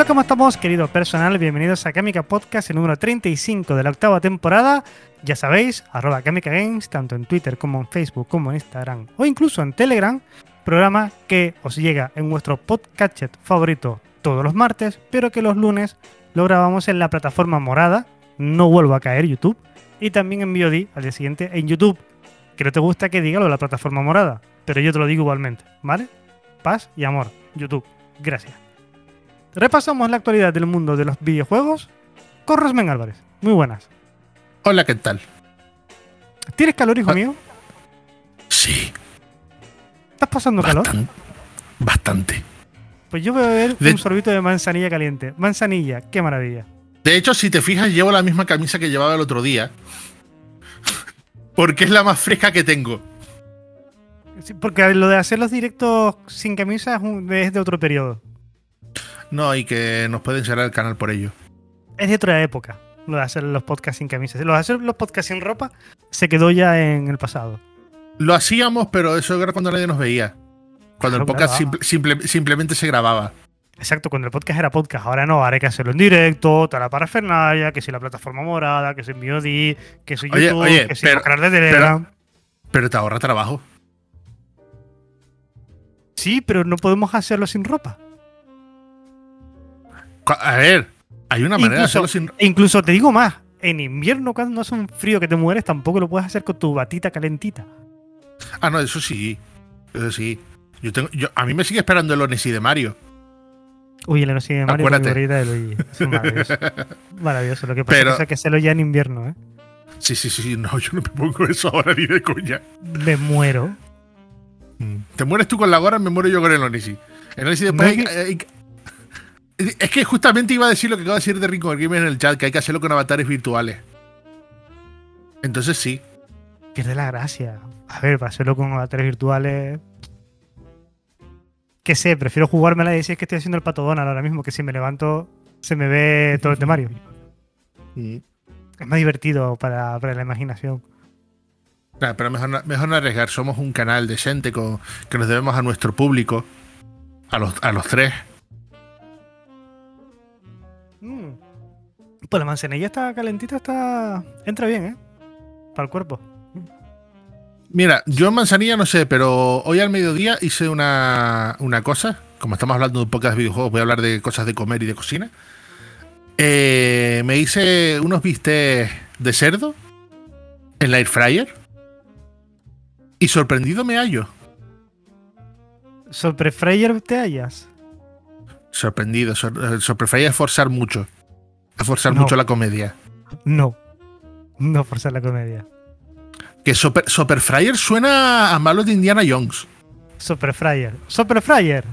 Hola, ¿cómo estamos, querido personal? Bienvenidos a Kamika Podcast, el número 35 de la octava temporada. Ya sabéis, arroba Kamika Games, tanto en Twitter como en Facebook, como en Instagram o incluso en Telegram. Programa que os llega en vuestro podcast favorito todos los martes, pero que los lunes lo grabamos en la plataforma morada. No vuelvo a caer YouTube. Y también en VOD al día siguiente en YouTube. Que no te gusta que diga lo de la plataforma morada, pero yo te lo digo igualmente, ¿vale? Paz y amor. YouTube. Gracias. Repasamos la actualidad del mundo de los videojuegos con Rosmen Álvarez. Muy buenas. Hola, ¿qué tal? ¿Tienes calor, hijo Ah. mío? Sí, ¿Estás pasando calor? bastan- bastante. Pues yo voy a beber De- un sorbito de manzanilla caliente. Manzanilla, qué maravilla. De hecho, si te fijas, llevo la misma camisa que llevaba el otro día. Porque es la más fresca que tengo. Sí, porque lo de hacer los directos sin camisa es de otro periodo. No, y que nos pueden cerrar el canal por ello. Es de otra época. Lo de hacer los podcasts sin camisa. Lo de hacer los podcasts sin ropa se quedó ya en el pasado. Lo hacíamos, pero eso era cuando nadie nos veía. Cuando Claro, el podcast claro. simple- simple- simplemente se grababa. Exacto, cuando el podcast era podcast. Ahora no, ahora hay que hacerlo en directo, toda la parafernalia, que si la plataforma morada, que si MioD, que si Oye, YouTube, oye, que si pero- de Telegram. Pero te ahorra trabajo. Sí, pero no podemos hacerlo sin ropa. A ver, hay una manera de Incluso- hacerlo sin. Incluso te digo más, en invierno cuando no hace un frío que te mueres, tampoco lo puedes hacer con tu batita calentita. Ah, no, eso sí. Eso sí. Yo tengo, yo, a mí me sigue esperando el Odyssey de Mario. Uy, el Enosi de Mario mi Acuérdate. gorrita de Luigi. Es maravilloso. maravilloso. Lo que pasa Pero- es que hacerlo ya en invierno, ¿eh? Sí, sí, sí. No, yo no me pongo eso ahora ni de coña. Me muero. Te mueres tú con la gorra, me muero yo con el Odyssey. El Odyssey después. No hay- es que justamente iba a decir lo que acaba de decir de Rico Gamer en el chat, que hay que hacerlo con avatares virtuales. Entonces sí. Pierde la gracia. A ver, para hacerlo con avatares virtuales. Que sé, prefiero jugármela y decir que estoy haciendo el pato Donald ahora mismo, que si me levanto se me ve todo el de Mario. Es más divertido para, para la imaginación. Claro, pero mejor no, mejor no arriesgar. Somos un canal decente con, que nos debemos a nuestro público. A los, a los tres. Pues la manzanilla está calentita, está. entra bien, ¿eh? Para el cuerpo. Mira, yo en manzanilla no sé, pero hoy al mediodía hice una, una cosa. Como estamos hablando de un podcast de videojuegos, voy a hablar de cosas de comer y de cocina. Eh, me hice unos bistecs de cerdo en la air fryer. Y sorprendido me hallo. ¿Sobre Freyer te hallas? Sorprendido. Sor, eh, sorpre fryer es forzar mucho. Es forzar No. mucho la comedia. No. No forzar la comedia. Que Super, Super Fryer suena a malo de Indiana Jones. Super Fryer. Super Fryer.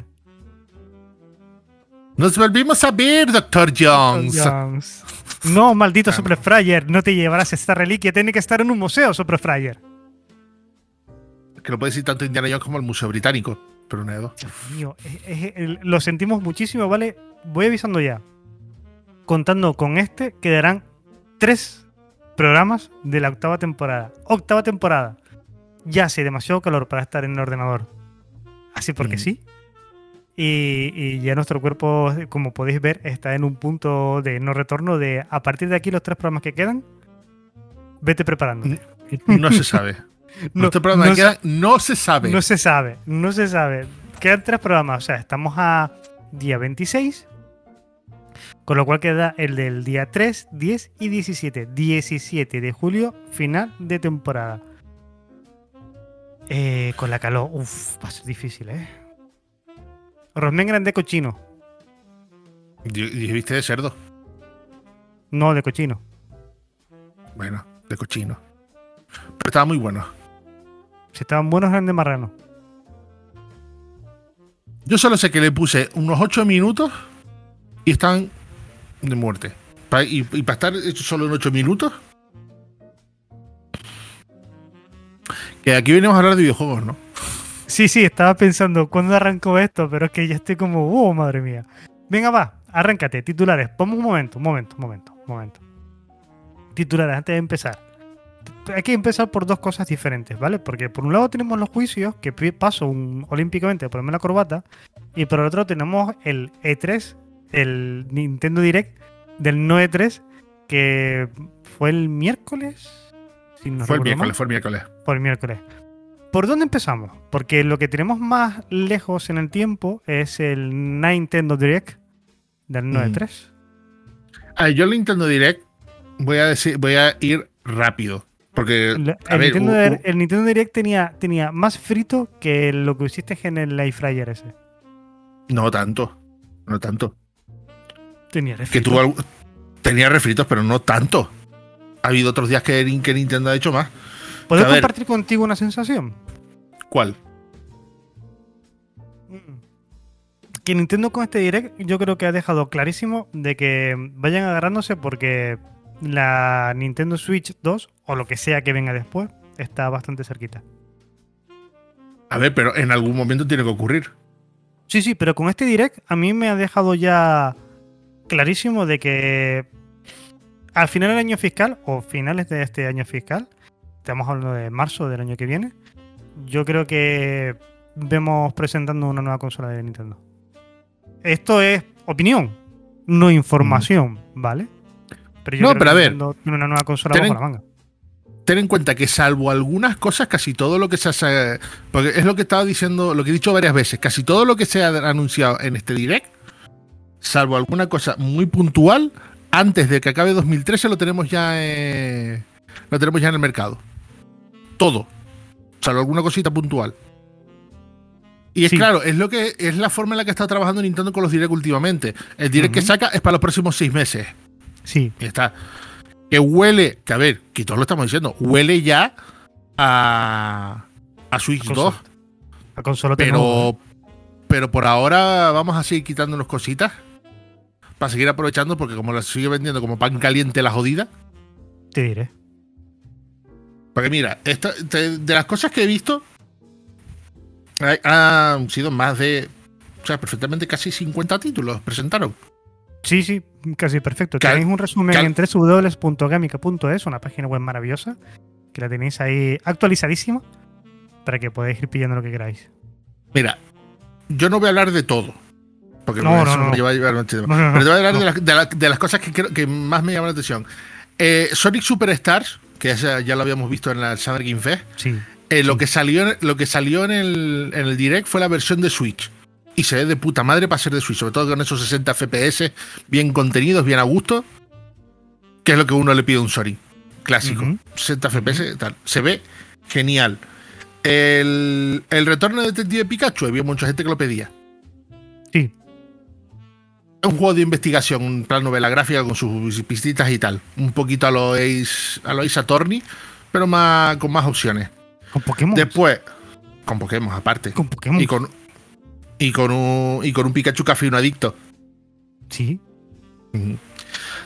Nos volvimos a ver, Dr. Jones. Jones. No, maldito Ah, Super Fryer. No te llevarás esta reliquia. Tiene que estar en un museo, Super Fryer. Que lo puede decir tanto Indiana Jones como el Museo Británico. Pero dos. Dios mío. es- es- el- lo sentimos muchísimo, ¿vale? Voy avisando ya. Contando con este, quedarán tres programas de la octava temporada. Octava temporada. Ya hace demasiado calor para estar en el ordenador. Así porque Mm. sí. Y, y ya nuestro cuerpo, como podéis ver, está en un punto de no retorno de a partir de aquí los tres programas que quedan, vete preparándote. No se sabe. No, no que no se sabe. No se sabe, no se sabe. Quedan tres programas, o sea, estamos a día 26, con lo cual queda el del día 3, 10 y 17. 17 de julio, final de temporada. Eh, con la calor, uff, va a ser difícil, ¿eh? Rosmen grande cochino, Di- Dijiste de cerdo. no de cochino. Bueno, de cochino. estaba muy bueno. Si estaban buenos, eran de marrano. Yo solo sé que le puse unos 8 minutos y están de muerte. Y, para estar hecho solo en 8 minutos. Que aquí venimos a hablar de videojuegos, ¿no? Sí, sí, estaba pensando cuándo arrancó esto, pero es que ya estoy como, oh, madre mía. Venga, va, arráncate, titulares. Vamos un momento, un momento, un momento, un momento. Titulares, antes de empezar. Hay que empezar por dos cosas diferentes, ¿vale? Porque por un lado tenemos los juicios, que paso olímpicamente a ponerme la corbata, y por el otro tenemos el E3, el Nintendo Direct del no E3, que fue el miércoles. Si no fue el miércoles, fue el miércoles. Por el miércoles. ¿Por dónde empezamos? Porque lo que tenemos más lejos en el tiempo es el Nintendo Direct del 9.3. Ah, yo el Nintendo Direct voy a decir, voy a ir rápido. Porque, El, a el ver, Nintendo, el Direct tenía, tenía más frito que lo que hiciste en el Live Fryer ese. no tanto. No tanto. Tenía Que refrito. tuvo algu- tenía refritos, pero no tanto. Ha habido otros días que, que Nintendo ha hecho más. ¿Puedo ver. compartir contigo una sensación? ¿Cuál? Que Nintendo con este Direct yo creo que ha dejado clarísimo de que vayan agarrándose porque la Nintendo Switch 2 o lo que sea que venga después está bastante cerquita. A ver, pero en algún momento tiene que ocurrir. Sí, sí, pero con este direct a mí me ha dejado ya clarísimo de que al final del año fiscal o finales de este año fiscal, estamos hablando de marzo del año que viene, yo creo que vemos presentando una nueva consola de Nintendo. Esto es opinión, no información, ¿vale? Pero No, creo pero que a ver, tiene una nueva consola ten en- la manga. Ten en cuenta que salvo algunas cosas, casi todo lo que se hace, porque es lo que estaba diciendo, lo que he dicho varias veces, casi todo lo que se ha anunciado en este direct, salvo alguna cosa muy puntual, antes de que acabe 2013 lo tenemos ya, eh, lo tenemos ya en el mercado. Todo, salvo alguna cosita puntual. Y es Sí. claro, es lo que es la forma en la que está trabajando Nintendo con los direct últimamente. El direct que saca es para los próximos seis meses. Sí, Y está. Que huele, que a ver, que todos lo estamos diciendo, huele ya a, a Switch 2, consola. La consola pero, pero por ahora vamos a seguir quitándonos cositas para seguir aprovechando, porque como las sigue vendiendo como pan caliente la jodida. te diré. Porque mira, esta- de las cosas que he visto, hay- han sido más de, o sea, perfectamente casi 50 títulos presentaron. Sí, sí, casi perfecto. Cal- tenéis un resumen en www.gamica.es, una página web maravillosa, que la tenéis ahí actualizadísima para que podáis ir pillando lo que queráis. Mira, yo no voy a hablar de todo. Porque No, no, no. lleva a llevar mucho tiempo. No, no, no, Pero te voy a hablar de, las- de la- de las cosas que, creo- que más me llaman la atención. Eh, Sonic Superstars, que esa ya lo habíamos visto en la Summer Game Fest, Sí, eh, lo Sí. que salió, en- lo que salió en, el, en el direct fue la versión de Switch. Y se ve de puta madre para ser de Switch, sobre todo con esos 60 FPS, bien contenidos, bien a gusto. Que es lo que uno le pide a un Sonic clásico. Ujú. 60 FPS, tal. Se ve genial. El, el retorno de Detective Pikachu, había mucha gente que lo pedía. sí, un juego de investigación, un plan novela gráfica con sus pistitas y tal. Un poquito a lo Ace, a lo Ace Attorney, pero más, con más opciones. con Pokémon. Después, con Pokémon aparte. con Pokémon. Y con, y con un, y con un Pikachu café y un adicto. Sí,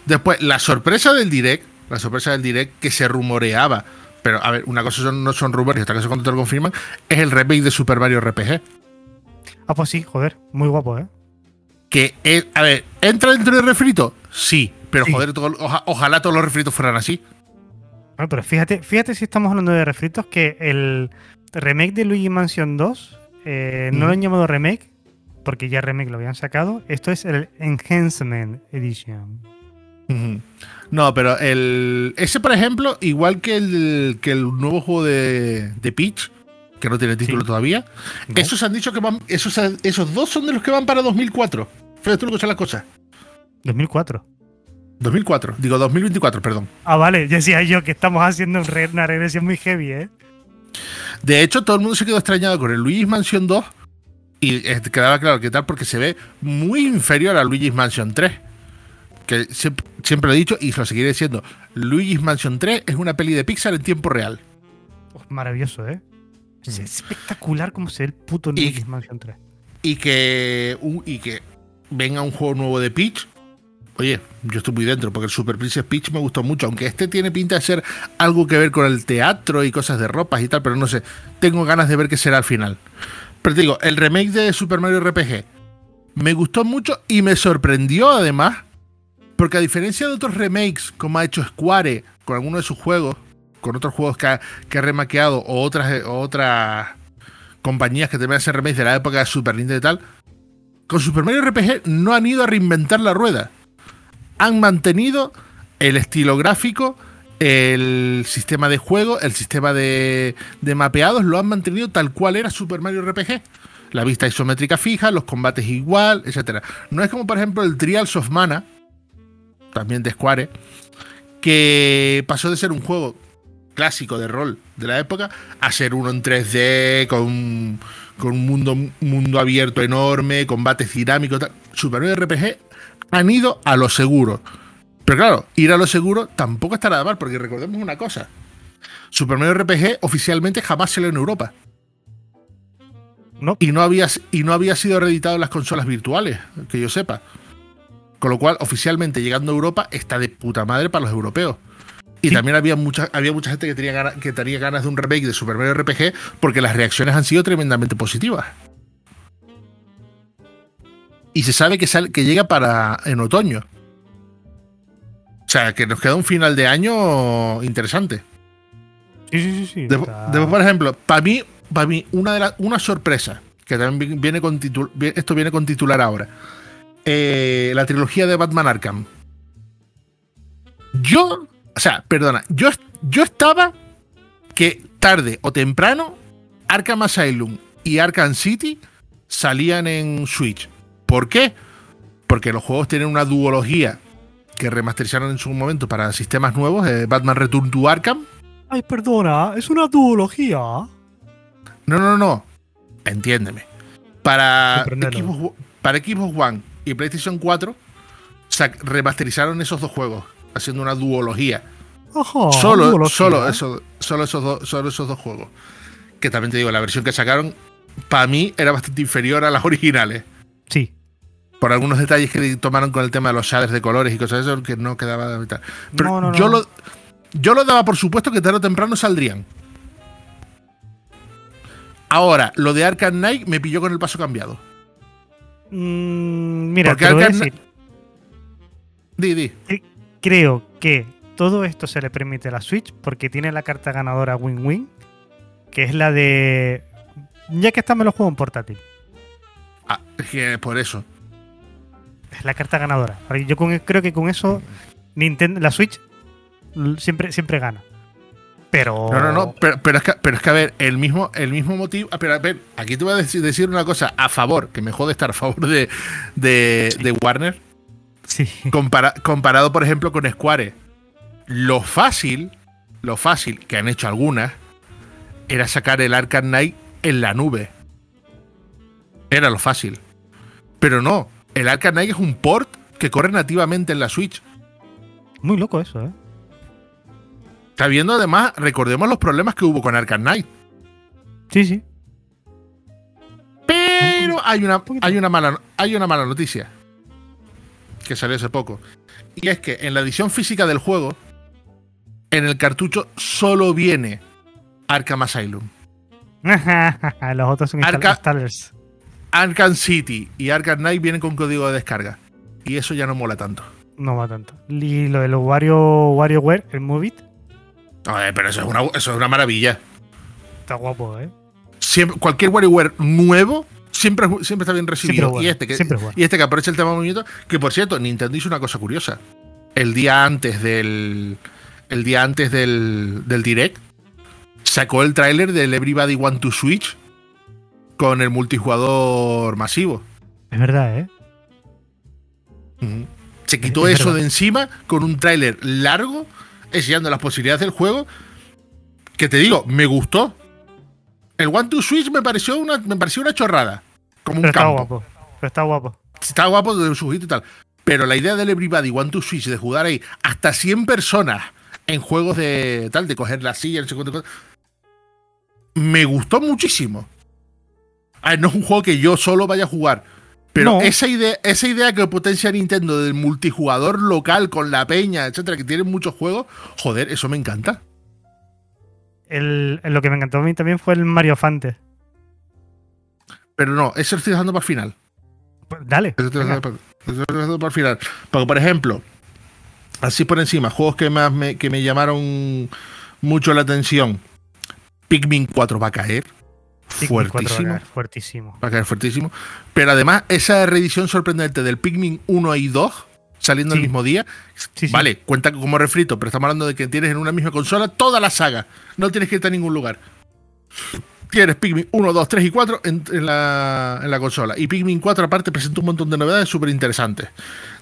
Después, la sorpresa del direct, la sorpresa del direct que se rumoreaba, pero a ver, una cosa son- no son rumores y otra cosa cuando te lo confirman, es el remake de Super Mario RPG. ah, pues sí, joder, muy guapo, ¿eh? Que es, a ver, ¿entra dentro del refrito? Sí, pero Sí. joder, todo- oja- ojalá todos los refritos fueran así. Bueno, pero fíjate, fíjate si estamos hablando de refritos que el remake de Luigi Mansion 2 eh, no Mm. lo han llamado remake porque ya remake lo habían sacado. Esto es el Enhancement Edition. No, pero el. Ese, por ejemplo, igual que el, que el nuevo juego de, de Peach, que no tiene título Sí. todavía, ¿no? esos han dicho que van. Esos, esos dos son de los que van para 2004. Fíjate lo que son las cosas. 2004. 2004, digo 2024, perdón. Ah, vale, ya decía yo que estamos haciendo una regresión muy heavy, ¿eh? De hecho, todo el mundo se quedó extrañado con el Luigi's Mansion 2 y eh, quedaba claro que tal porque se ve muy inferior a Luigi's Mansion 3. Que siempre, siempre lo he dicho y lo seguiré diciendo. Luigi's Mansion 3 es una peli de Pixar en tiempo real. Maravilloso, ¿eh? Es espectacular como se ve el puto Y- Luigi's Mansion 3. Y que, y que venga un juego nuevo de Peach. Oye, yo estoy muy dentro porque el Super Princess Peach me gustó mucho, aunque este tiene pinta de ser algo que ver con el teatro y cosas de ropas y tal, pero no sé, tengo ganas de ver qué será al final. Pero te digo, el remake de Super Mario RPG me gustó mucho y me sorprendió además, porque a diferencia de otros remakes como ha hecho Square con algunos de sus juegos, con otros juegos que ha, que o otras, otras compañías que también hacen remakes de la época de Super Nintendo y tal, con Super Mario RPG no han ido a reinventar la rueda. Han mantenido el estilo gráfico, el sistema de juego, el sistema de, mapeados, lo han mantenido tal cual era Super Mario RPG. La vista isométrica fija, los combates igual, etc. No es como, por ejemplo, el Trials of Mana, también de Square, que pasó de ser un juego clásico de rol de la época a ser uno en 3D con, con un mundo, un mundo abierto enorme, combates dinámicos. tal. Super Mario RPG han ido a lo seguro. Pero claro, ir a lo seguro tampoco está nada mal, porque recordemos una cosa. Super Mario RPG oficialmente jamás salió en Europa. No. Y no había, y no había sido reeditado en las consolas virtuales, que yo sepa. Con lo cual, oficialmente llegando a Europa, está de puta madre para los europeos. Y Sí. también había mucha, había mucha gente que tenía, ganas, que tenía ganas de un remake de Super Mario RPG porque las reacciones han sido tremendamente positivas. Y se sabe que, sale, que llega para en otoño. O sea, que nos queda un final de año interesante. Sí, sí, sí. sí. Después, está- después, por ejemplo, para mí, para mí una, de la- una sorpresa, que también vi- viene con titul- esto viene con titular ahora, eh, la trilogía de Batman Arkham. Yo, o sea, perdona, yo, yo estaba que tarde o temprano Arkham Asylum y Arkham City salían en Switch. ¿Por qué? Porque los juegos tienen una duología que remasterizaron en su momento para sistemas nuevos, eh, Batman Return to Arkham, Ay, perdona, es una duología. No, no, no. Entiéndeme. Para. Xbox, para Xbox One y PlayStation 4 sac- remasterizaron esos dos juegos, haciendo una duología. Ajá, solo, duología. solo, eso, solo, esos dos, solo esos dos juegos. Que también te digo, la versión que sacaron, para mí, era bastante inferior a las originales. Sí. Por algunos detalles que tomaron con el tema de los shaders de colores y cosas de eso, que no quedaba de mitad. Pero No, no, yo, no. Lo, yo lo daba por supuesto que tarde o temprano saldrían. Ahora, lo de Arkham Knight me pilló con el paso cambiado. Mm, mira, Porque te lo voy a Arkham- decir. Di, di. Creo que todo esto se le permite a la Switch porque tiene la carta ganadora Win-Win, que es la de. Ya que está, me lo juego en portátil. Ah, es que por eso. Es la carta ganadora. Yo con- creo que con eso Nintendo, la Switch siempre, siempre gana. Pero. No, no, no. Pero, pero es, que, pero es que, a ver, el mismo, el mismo motivo. ah, Pero, a ver, aquí te voy a decir, decir una cosa a favor, que me jode estar a favor de, de, de Warner. Sí. Compara- comparado, por ejemplo, con Square. Lo fácil, lo fácil que han hecho algunas, era sacar el Arkham Knight en la nube. Era lo fácil. Pero no, el Arkham Knight es un port que corre nativamente en la Switch. Muy loco eso, ¿eh? Está viendo además, recordemos los problemas que hubo con Arkham Knight. Sí, sí. Pero hay una, hay una, mala, hay una mala noticia. Que salió hace poco. Y es que en la edición física del juego, en el cartucho solo viene Arkham Asylum. Los otros son Arca- installers. Arkham City y Arkham Knight vienen con código de descarga. Y eso ya no mola tanto. No va tanto. Y lo de los Wario, WarioWare, el Move It, Oye, pero eso es una, eso es una maravilla. está guapo, ¿eh? Siempre, cualquier WarioWare nuevo siempre, siempre está bien recibido. bueno, y, este que, bueno. y este que aprovecha el tema de movimiento. Que por cierto, Nintendo hizo una cosa curiosa. El día antes del. El día antes del, del Direct. Sacó el tráiler del Everybody Want to Switch. Con el multijugador masivo. Es verdad, ¿eh? Se quitó Es eso verdad. de encima con un tráiler largo, enseñando las posibilidades del juego. Que te digo, me gustó. El One to Switch me pareció una, me pareció una chorrada. Como un Pero está guapo. Pero está guapo. Está guapo de su ojito y tal. Pero la idea del Everybody One to Switch de jugar ahí hasta 100 personas en juegos de tal, de coger la silla, no sé cuánto cosa, me gustó muchísimo. A ver, no es un juego que yo solo vaya a jugar. Pero No. esa, idea, esa idea que potencia Nintendo del multijugador local con la peña, etcétera, que tiene muchos juegos, joder, eso me encanta. El- lo que me encantó a mí también fue el Mario Fante. Pero no, eso lo estoy dejando para el final. Pues dale. Eso estoy dejando para, eso lo estoy dejando para el final. Porque, por ejemplo, así por encima, juegos que más me, que me llamaron mucho la atención. Pikmin 4 va a caer. Pikmin 4 va a fuertísimo. caer, fuertísimo. Va a caer fuertísimo. Pero además, esa reedición sorprendente del Pikmin 1 y 2 saliendo el mismo día. Sí, sí. Vale, cuenta como refrito, pero estamos hablando de que tienes en una misma consola toda la saga. No tienes que irte a ningún lugar. Tienes Pikmin 1, 2, 3 y 4 en, en la, en la consola. Y Pikmin 4 aparte presenta un montón de novedades súper interesantes.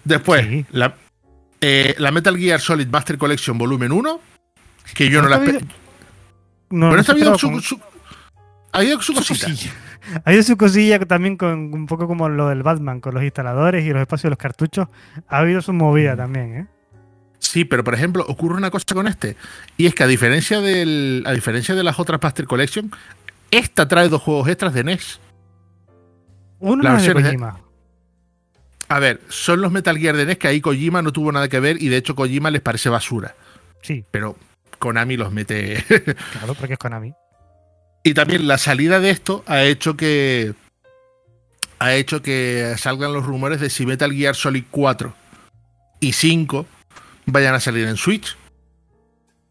Después, Sí. la, eh, la Metal Gear Solid Master Collection Volumen 1, que yo no, ¿No la No, Pero no esta ha habido su, ha habido su su cosita. cosilla. Ha habido su cosilla también con un poco como lo del Batman, con los instaladores y los espacios de los cartuchos. Ha habido su Mm. movida también, ¿eh? Sí, pero por ejemplo, ocurre una cosa con este. Y es que a diferencia, del, a diferencia de las otras Master Collection, esta trae dos juegos extras de NES. Uno La de- Kojima. A ver, son los Metal Gear de NES que ahí Kojima no tuvo nada que ver y de hecho Kojima les parece basura. Sí, Pero Konami los mete. claro, porque es Konami. y también la salida de esto ha hecho que. Ha hecho que salgan los rumores de si Metal Gear Solid 4 y 5 vayan a salir en Switch.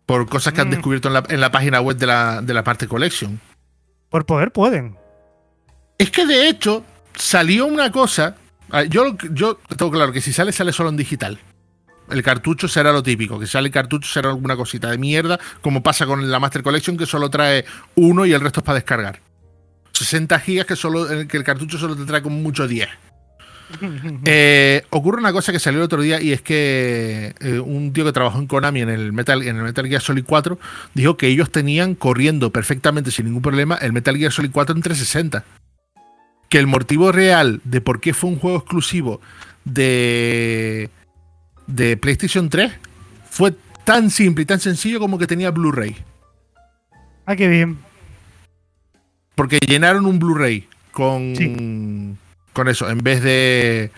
Por cosas que han Mm. descubierto en la, en la página web de la, de la parte Collection. Por poder pueden. Es que de hecho salió una cosa. ah, Yo, yo tengo claro que si sale, sale solo en digital. El cartucho será lo típico, que sale el cartucho será alguna cosita de mierda, como pasa con la Master Collection, que solo trae uno y el resto es para descargar. 60 gigas que, solo, el que el cartucho solo te trae como mucho 10. Eh, ocurre una cosa que salió el otro día y es que eh, un tío que trabajó en Konami en el, Metal, en el Metal Gear Solid 4 dijo que ellos tenían corriendo perfectamente sin ningún problema el Metal Gear Solid 4 en 360. Que el motivo real de por qué fue un juego exclusivo de, de PlayStation 3 fue tan simple y tan sencillo como que tenía Blu-ray. ah, qué bien. Porque llenaron un Blu-ray con, Sí. Con eso, en vez de.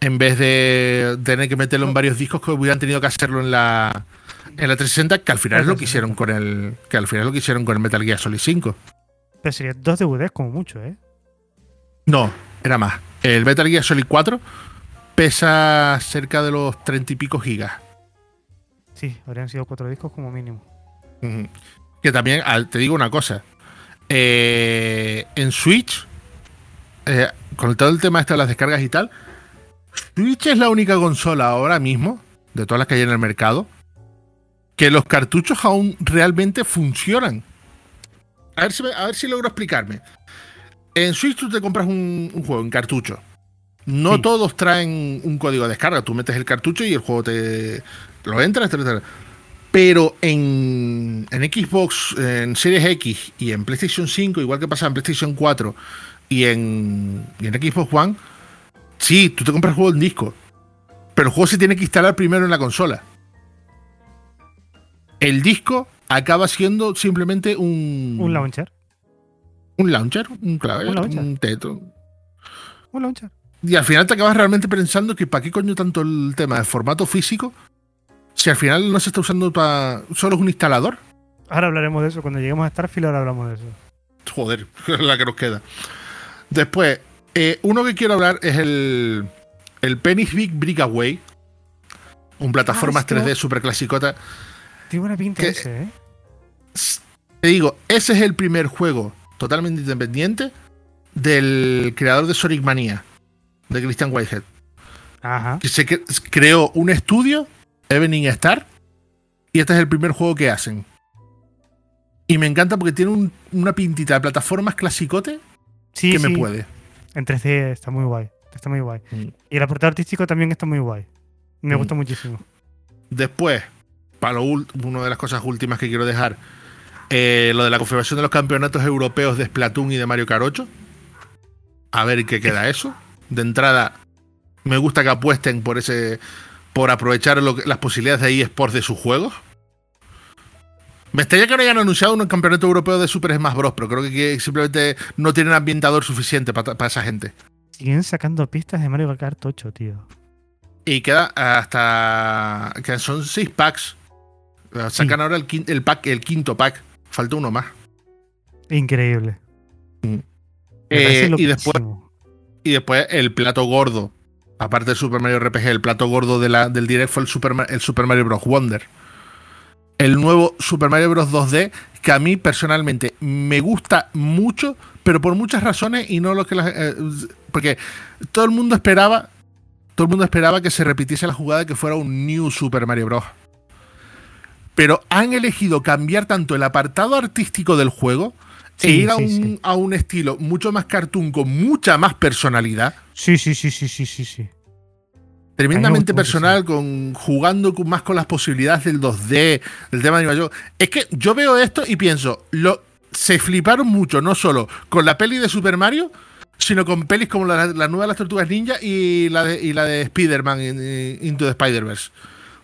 En vez de tener que meterlo en varios discos que hubieran tenido que hacerlo en la. En la 360, que al final es lo que hicieron con el. Que al final lo que hicieron con el Metal Gear Solid 5. Pero serían dos DVDs como mucho, ¿eh? No, era más. El Metal Gear Solid 4 pesa cerca de los 30 y pico gigas. Sí, habrían sido cuatro discos como mínimo. Que también, te digo una cosa. eh, en Switch, eh, con todo el tema este de las descargas y tal, Switch es la única consola ahora mismo, de todas las que hay en el mercado, que los cartuchos aún realmente funcionan. A ver si, me- a ver si logro explicarme. En Switch tú te compras un, un juego en cartucho. No Sí. todos traen un código de descarga. Tú metes el cartucho y el juego te lo entras, etcétera. Pero en, en Xbox, en Series X y en PlayStation 5, igual que pasa en PlayStation 4 y en, y en Xbox One, sí, tú te compras el juego en disco. Pero el juego se tiene que instalar primero en la consola. El disco acaba siendo simplemente un, Un launcher. un launcher, un clave, Un launcher. un teto. Un launcher. Y al final te acabas realmente pensando que para qué coño tanto el tema de formato físico si al final no se está usando para. solo es un instalador. Ahora hablaremos de eso. Cuando lleguemos a Starfield, ahora hablamos de eso. Joder, la que nos queda. Después, eh, uno que quiero hablar es el. El Penny's Big Breakaway. Un plataformas Ah, esto- 3D super clasicota. Tiene buena pinta ese, ¿eh? Te digo, ese es el primer juego totalmente independiente del creador de Sonic Mania, de Christian Whitehead. Ajá. Que se cre- creó un estudio, Evening Star, y este es el primer juego que hacen. Y me encanta porque tiene un- una pintita de plataformas clasicote Sí, que sí. me puede. En 3D está muy guay. Está muy guay. Mm. Y el apartado artístico también está muy guay. Me Mm. gusta muchísimo. Después, para lo una de las cosas últimas que quiero dejar, eh, lo de la confirmación de los campeonatos europeos de Splatoon y de Mario 8. A ver qué queda eso. De entrada, me gusta que apuesten por ese por aprovechar lo que- las posibilidades de eSports de sus juegos. Me extraña que no hayan anunciado un campeonato europeo de Super Smash Bros. Pero creo que simplemente no tienen ambientador suficiente para esa gente. Siguen sacando pistas de Mario Kart 8, tío. Y queda hasta. que son seis packs. Sacan ahora el, el, pack, el quinto pack. Falta uno más. Increíble. Mm. Eh, y después. Y después el plato gordo. Aparte del Super Mario RPG, el plato gordo de la, del direct fue el Super, el Super Mario Bros. Wonder. El nuevo Super Mario Bros. 2D, que a mí personalmente me gusta mucho, pero por muchas razones y no lo que eh, porque todo el mundo esperaba todo el mundo esperaba que se repitiese la jugada que fuera un New Super Mario Bros. Pero han elegido cambiar tanto el apartado artístico del juego e ir a, un, estilo mucho más cartoon con mucha más personalidad. Sí, sí, sí, sí, sí, sí, sí. Tremendamente personal, con, jugando más con las posibilidades del 2D, del tema de animación. Es que yo veo esto y pienso, lo, se fliparon mucho, no solo con la peli de Super Mario, sino con pelis como la, nueva de las Tortugas Ninja y la de, y la de Spider-Man Into the Spider-Verse.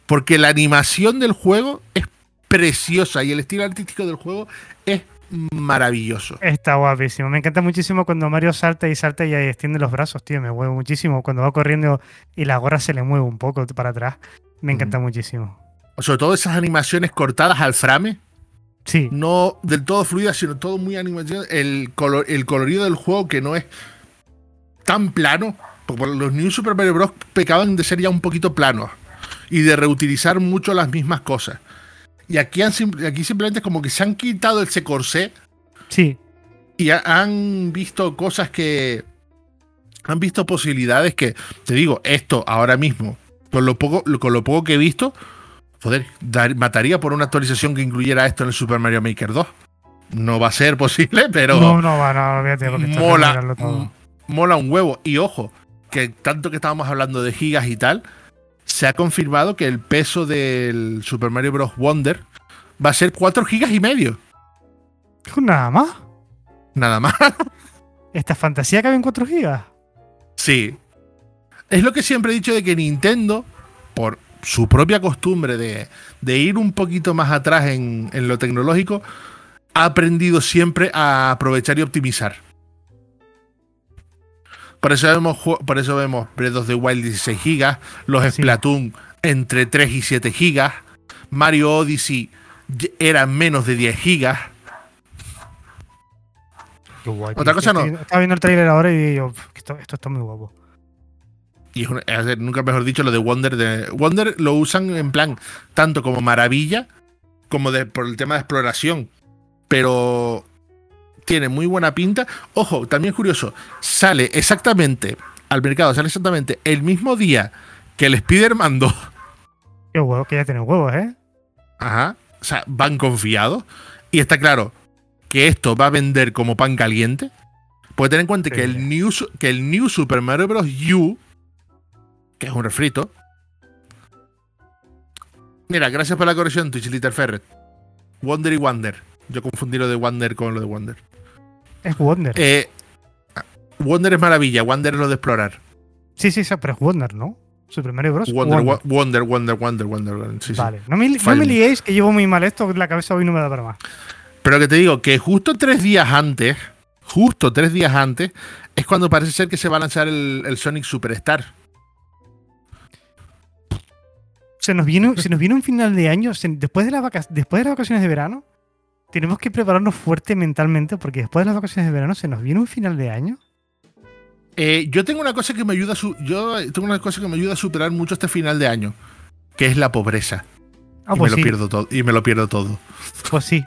Porque la animación del juego es preciosa y el estilo artístico del juego es maravilloso. Está guapísimo. Me encanta muchísimo cuando Mario salta y salta y extiende los brazos, tío. Me mueve muchísimo. Cuando va corriendo y la gorra se le mueve un poco para atrás. Me encanta muchísimo. Sobre todo esas animaciones cortadas al frame. Sí. No del todo fluidas, sino todo muy animación. El, color, el colorido del juego que no es tan plano. Porque los New Super Mario Bros. pecaban de ser ya un poquito planos y de reutilizar mucho las mismas cosas. Y aquí, han, aquí simplemente como que se han quitado ese corsé. Sí. Y han visto cosas que. Han visto posibilidades que. Te digo, esto ahora mismo, con lo poco, con lo poco que he visto, joder, mataría por una actualización que incluyera esto en el Super Mario Maker 2. No va a ser posible, pero. No, no va, no, olvídate, mola, mola un huevo. Y ojo, que tanto que estábamos hablando de gigas y tal, se ha confirmado que el peso del Super Mario Bros. Wonder va a ser 4 gigas y medio. ¿Nada más? Nada más. ¿Esta fantasía cabe en 4 gigas? Sí. Es lo que siempre he dicho de que Nintendo, por su propia costumbre de, ir un poquito más atrás en, en lo tecnológico, ha aprendido siempre a aprovechar y optimizar. Por eso vemos, por eso vemos Breath of the Wild 16 GB, los Splatoon entre 3 y 7 GB, Mario Odyssey eran menos de 10 GB. Otra cosa no. Estaba viendo el trailer ahora y digo, esto, esto está muy guapo. Y nunca mejor dicho lo de Wonder. De, Wonder lo usan en plan tanto como maravilla como de, por el tema de exploración. Pero tiene muy buena pinta. Ojo, también curioso, sale exactamente al mercado, sale exactamente el mismo día que el Spider-Man 2. Qué huevo, que ya tiene huevos, ¿eh? Ajá. O sea, van confiados. Y está claro que esto va a vender como pan caliente. Puede tener en cuenta que, el new, que el New Super Mario Bros. U, que es un refrito. Mira, gracias por la corrección, Twitch Little Ferret. Wonder y Wonder. Yo confundí lo de Wonder con lo de Wonder. Es Wonder. Eh, Wonder es maravilla, Wonder es lo de explorar. Sí, sí, pero es Wonder, ¿no? Super Mario Bros. Wonder, Wonder, Wonder, Wonder, Wonder. vale, no me, no liéis que llevo muy mal esto, la cabeza hoy no me da para más. Pero que te digo, que justo tres días antes, justo tres días antes, es cuando parece ser que se va a lanzar el, Sonic Superstar. Se nos, viene, se nos viene un final de año, después de, las después de las vacaciones de verano, tenemos que prepararnos fuerte mentalmente porque después de las vacaciones de verano se nos viene un final de año. Eh, yo tengo una cosa que me ayuda a yo tengo una cosa que me ayuda a superar mucho este final de año, que es la pobreza. Ah, y pues me lo pierdo todo y me lo pierdo todo. Pues sí.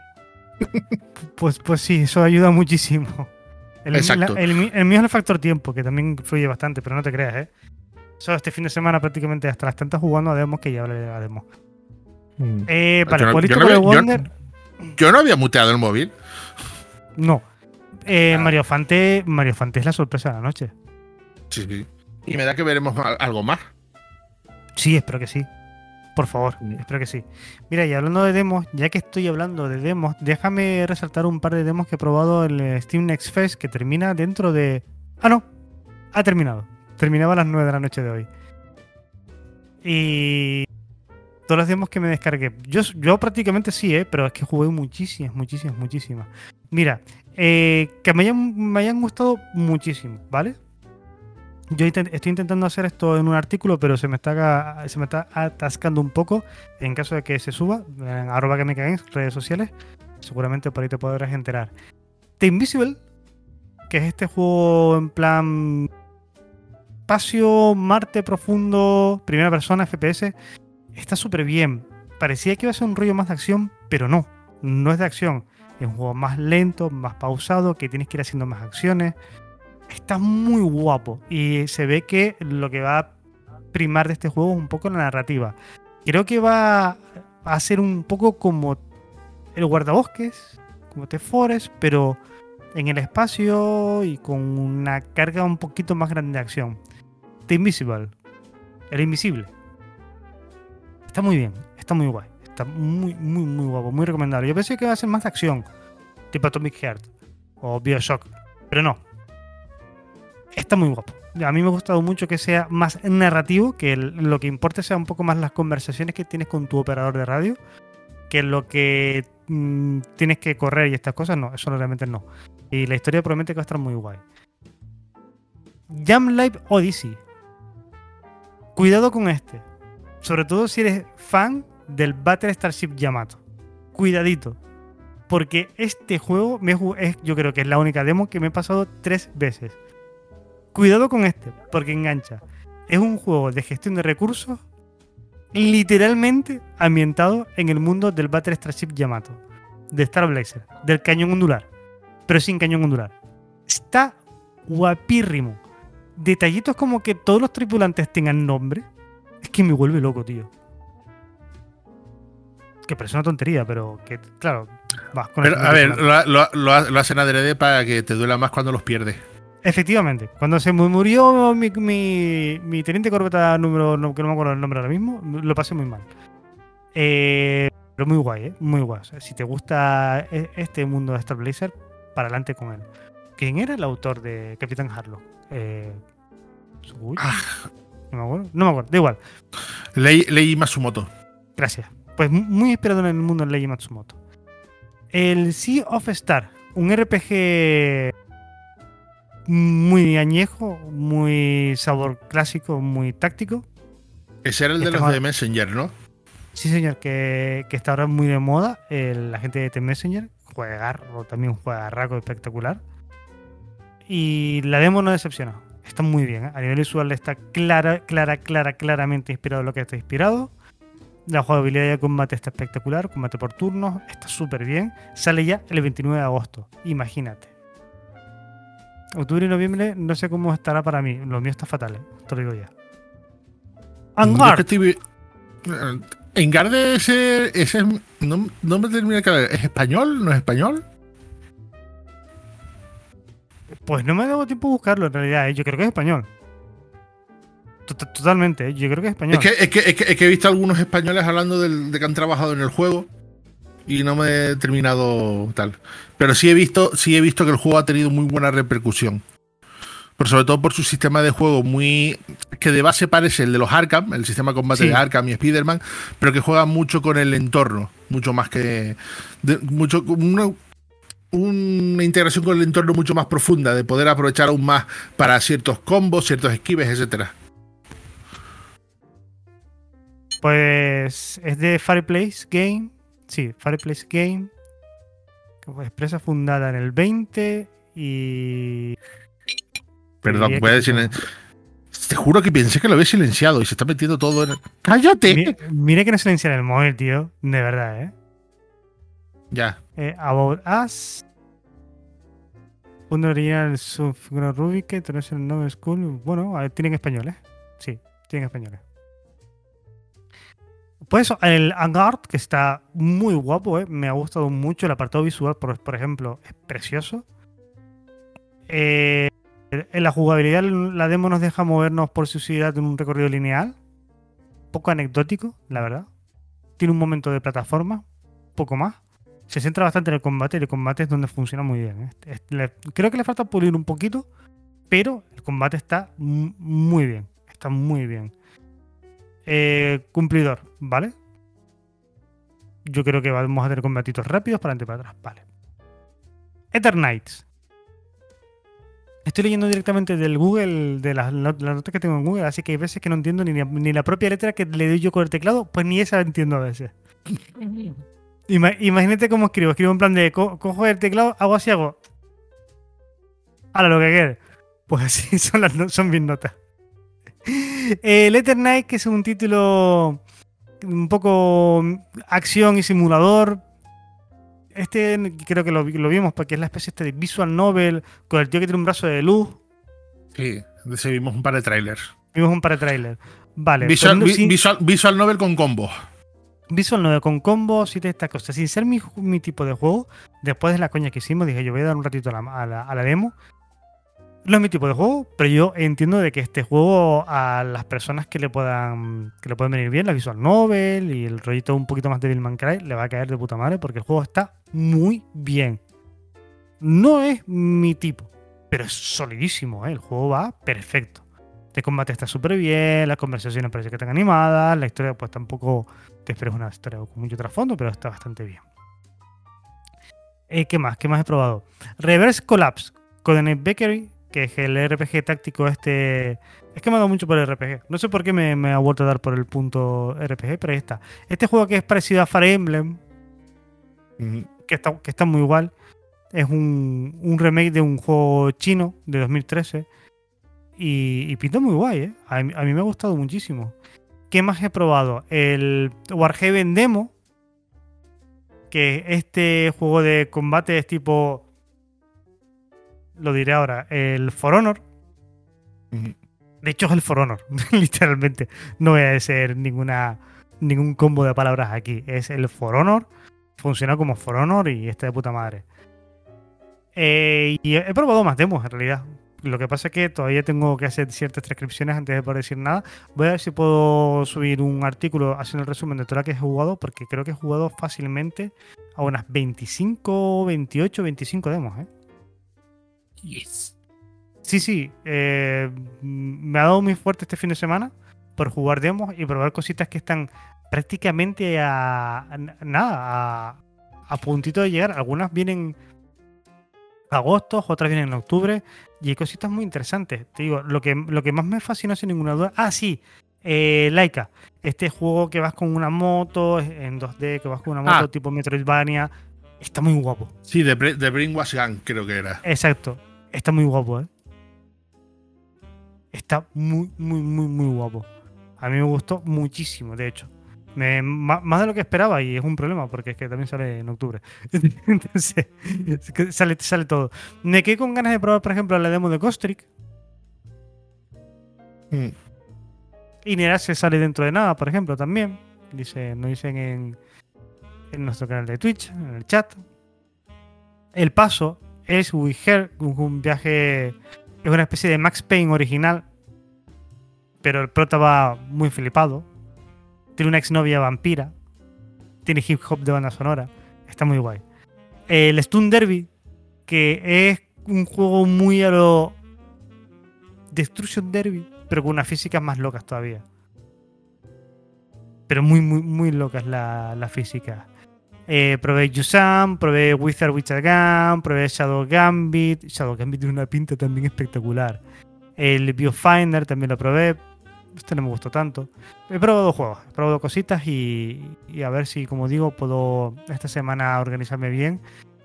pues, pues sí, eso ayuda muchísimo. El, Exacto. el, mío es el factor tiempo, que también fluye bastante, pero no te creas, ¿eh? Solo este fin de semana prácticamente hasta las tantas jugando a demos que ya hablaré de demos. Mm. Eh, vale, yo Wonder. Yo no había muteado el móvil. No. Eh, ah. Mario Fante. Mario Fante es la sorpresa de la noche. Sí, sí. Y me da que veremos algo más. Sí, espero que sí. Por favor, espero que sí. Mira, y hablando de demos, ya que estoy hablando de demos, déjame resaltar un par de demos que he probado el Steam Next Fest que termina dentro de. Ah, no. Ha terminado. Terminaba a las 9 de la noche de hoy. Y todas las demos que me descargué. Yo, prácticamente sí, ¿eh? pero es que jugué muchísimas, muchísimas, muchísimas. Mira, eh, que me hayan, gustado muchísimo, ¿vale? Yo estoy intentando hacer esto en un artículo, pero se me está se me está atascando un poco. En caso de que se suba, arroba que me caguen, redes sociales, seguramente por ahí te podrás enterar. The Invisible, que es este juego en plan espacio, Marte profundo, primera persona, FPS, está súper bien. Parecía que iba a ser un rollo más de acción, pero no, no es de acción. Es un juego más lento, más pausado, que tienes que ir haciendo más acciones. Está muy guapo y se ve que lo que va a primar de este juego es un poco la narrativa. Creo que va a ser un poco como el guardabosques, como The Forest, pero en el espacio y con una carga un poquito más grande de acción. The Invisible, el invisible. Está muy bien, está muy guay. Está muy, muy, muy guapo, muy recomendable. Yo pensé que iba a ser más de acción, tipo Atomic Heart o Bioshock, pero no. Está muy guapo. A mí me ha gustado mucho que sea más narrativo, que lo que importe sea un poco más las conversaciones que tienes con tu operador de radio, que lo que mm, tienes que correr y estas cosas, no, eso realmente no. Y la historia promete que va a estar muy guay. Jam Live Odyssey. Cuidado con este. Sobre todo si eres fan del Battle Starship Yamato. Cuidadito. Porque este juego es, yo creo que es la única demo que me he pasado tres veces. Cuidado con este, porque engancha. Es un juego de gestión de recursos literalmente ambientado en el mundo del Battle Starship Yamato, de Star Blazer, del cañón ondular, pero sin cañón ondular. Está guapírrimo. Detallitos como que todos los tripulantes tengan nombre es que me vuelve loco, tío. Que parece una tontería, pero que, claro, vas con A ver, lo, lo, hacen adrede para que te duela más cuando los pierdes. Efectivamente, cuando se murió mi, mi, teniente corbeta número, que no me acuerdo el nombre ahora mismo, lo pasé muy mal. Eh, pero muy guay, ¿eh? Muy guay. si te gusta e, este mundo de Star Blazer, para adelante con él. ¿Quién era el autor de Capitán Harlock? Eh, ah, no me acuerdo. No me acuerdo, da igual. Lei, Matsumoto. Gracias. Pues muy inspirado en el mundo de Lei Matsumoto. El Sea of Star, un RPG muy añejo, muy sabor clásico, muy táctico. Ese era el de los de Messenger, ¿no? Sí, señor, que, está ahora muy de moda. la gente de The Messenger juega, o también juega raco espectacular. Y la demo no decepciona está muy bien. ¿eh? A nivel visual está clara, clara, clara, claramente inspirado en lo que está inspirado. La jugabilidad de combate está espectacular, combate por turnos, está súper bien. Sale ya el 29 de agosto, imagínate. Octubre y noviembre no sé cómo estará para mí. Lo mío está fatal, ¿eh? te lo digo ya. Angard. Engard ese, ese no, no me termina de caer. ¿Es español? ¿No es español? Pues no me dado tiempo a buscarlo en realidad, ¿eh? yo creo que es español. Totalmente, ¿eh? yo creo que es español. Es que, he visto algunos españoles hablando de que han trabajado en el juego y no me he terminado tal. Pero sí he visto, sí he visto que el juego ha tenido muy buena repercusión. Pero sobre todo por su sistema de juego muy. que de base parece el de los Arkham, el sistema de combate de Arkham y Spider-Man, pero que juega mucho con el entorno, mucho más que. mucho, una integración con el entorno mucho más profunda, de poder aprovechar aún más para ciertos combos, ciertos esquives, etcétera. Pues es de Fireplace Game. Sí, Fireplace Game. Expresa fundada en el 20 y. Perdón, voy a decir. Te juro que pensé que lo había silenciado y se está metiendo todo en. ¡Cállate! Mire, que no silenciar el móvil, tío. De verdad, ¿eh? Ya. Eh, About Us. Un original figura Rubik, International Novel School. Bueno, tienen español, ¿eh? Sí, tienen español. Pues eso, el Angard, que está muy guapo, ¿eh? me ha gustado mucho. El apartado visual, por, ejemplo, es precioso. Eh, en la jugabilidad, la demo nos deja movernos por su ciudad en un recorrido lineal. Poco anecdótico, la verdad. Tiene un momento de plataforma, poco más se centra bastante en el combate y el combate es donde funciona muy bien. ¿eh? creo que le falta pulir un poquito, pero el combate está muy bien. Está muy bien. Eh, cumplidor, ¿vale? Yo creo que vamos a tener combatitos rápidos para adelante y para atrás. Vale. Eternights. Estoy leyendo directamente del Google, de las, las notas que tengo en Google, así que hay veces que no entiendo ni, ni la propia letra que le doy yo con el teclado, pues ni esa la entiendo a veces. Ima- imagínate cómo escribo. Escribo en plan de co- cojo el teclado, hago así, hago. Ahora lo que quede. Pues así son, las no- son mis notas. El Eternight, que es un título un poco mm, acción y simulador. Este creo que lo, vi- lo vimos porque es la especie este de visual novel con el tío que tiene un brazo de luz. Sí, vimos un par de trailers. Vimos un par de trailers. Vale. Visual, pues vi- visual, visual novel con combo. Visual 9 con combos y de estas cosas. Sin ser mi, tipo de juego, después de la coña que hicimos, dije yo voy a dar un ratito a la, demo. No es mi tipo de juego, pero yo entiendo de que este juego a las personas que le puedan que le pueden venir bien, la visual novel y el rollito un poquito más de Bill Cry, le va a caer de puta madre porque el juego está muy bien. No es mi tipo, pero es solidísimo, ¿eh? el juego va perfecto. De combate está súper bien, las conversaciones parece que están animadas, la historia pues tampoco te esperes una historia con mucho trasfondo, pero está bastante bien. Eh, ¿Qué más? ¿Qué más he probado? Reverse Collapse, Codename Bakery, que es el RPG táctico este... Es que me ha dado mucho por el RPG. No sé por qué me, me ha vuelto a dar por el punto RPG, pero ahí está. Este juego que es parecido a Fire Emblem, que está, que está muy igual. Es un, un remake de un juego chino de 2013. Y, y pinta muy guay, ¿eh? A a mí me ha gustado muchísimo. ¿Qué más he probado? El Warhaven Demo. Que este juego de combate es tipo. Lo diré ahora. El For Honor. De hecho, es el For Honor, literalmente. No voy a decir ninguna, ningún combo de palabras aquí. Es el For Honor. Funciona como For Honor y está de puta madre. Eh, y he probado más demos en realidad. Lo que pasa es que todavía tengo que hacer ciertas transcripciones antes de poder decir nada. Voy a ver si puedo subir un artículo haciendo el resumen de todo lo que he jugado, porque creo que he jugado fácilmente a unas 25, 28, 25 demos, ¿eh? Sí, sí. eh, me ha dado muy fuerte este fin de semana por jugar demos y probar cositas que están prácticamente a, a nada, a, a puntito de llegar. Algunas vienen agosto, otras vienen en octubre y hay cositas muy interesantes. Te digo, lo que, lo que más me fascinó sin ninguna duda. Ah, sí, eh, Laika. Este juego que vas con una moto en 2D, que vas con una moto Ah. tipo Metroidvania. Está muy guapo. Sí, de, de Brainwash Gang, creo que era. Exacto. Está muy guapo, ¿eh? Está muy, muy, muy, muy guapo. A mí me gustó muchísimo, de hecho. Me- más de lo que esperaba y es un problema porque es que también sale en octubre. Entonces, sale, sale todo. Me quedé con ganas de probar, por ejemplo, la demo de Ghost Trick. Mm. Y se sale dentro de nada, por ejemplo, también. Dice, nos dicen en, en nuestro canal de Twitch, en el chat. El paso es We Here, un, un viaje, es una especie de Max Payne original, pero el prota va muy flipado. Tiene una exnovia vampira, tiene hip hop de banda sonora, está muy guay. El Stun Derby, que es un juego muy a lo Destruction Derby, pero con unas físicas más locas todavía. Pero muy, muy, muy locas la, la física. Eh, probé Yusam, probé Wizard Witcher Gun, probé Shadow Gambit. Shadow Gambit tiene una pinta también espectacular. El Biofinder también lo probé. Este no me gustó tanto. He probado juegos, he probado cositas y, y a ver si, como digo, puedo esta semana organizarme bien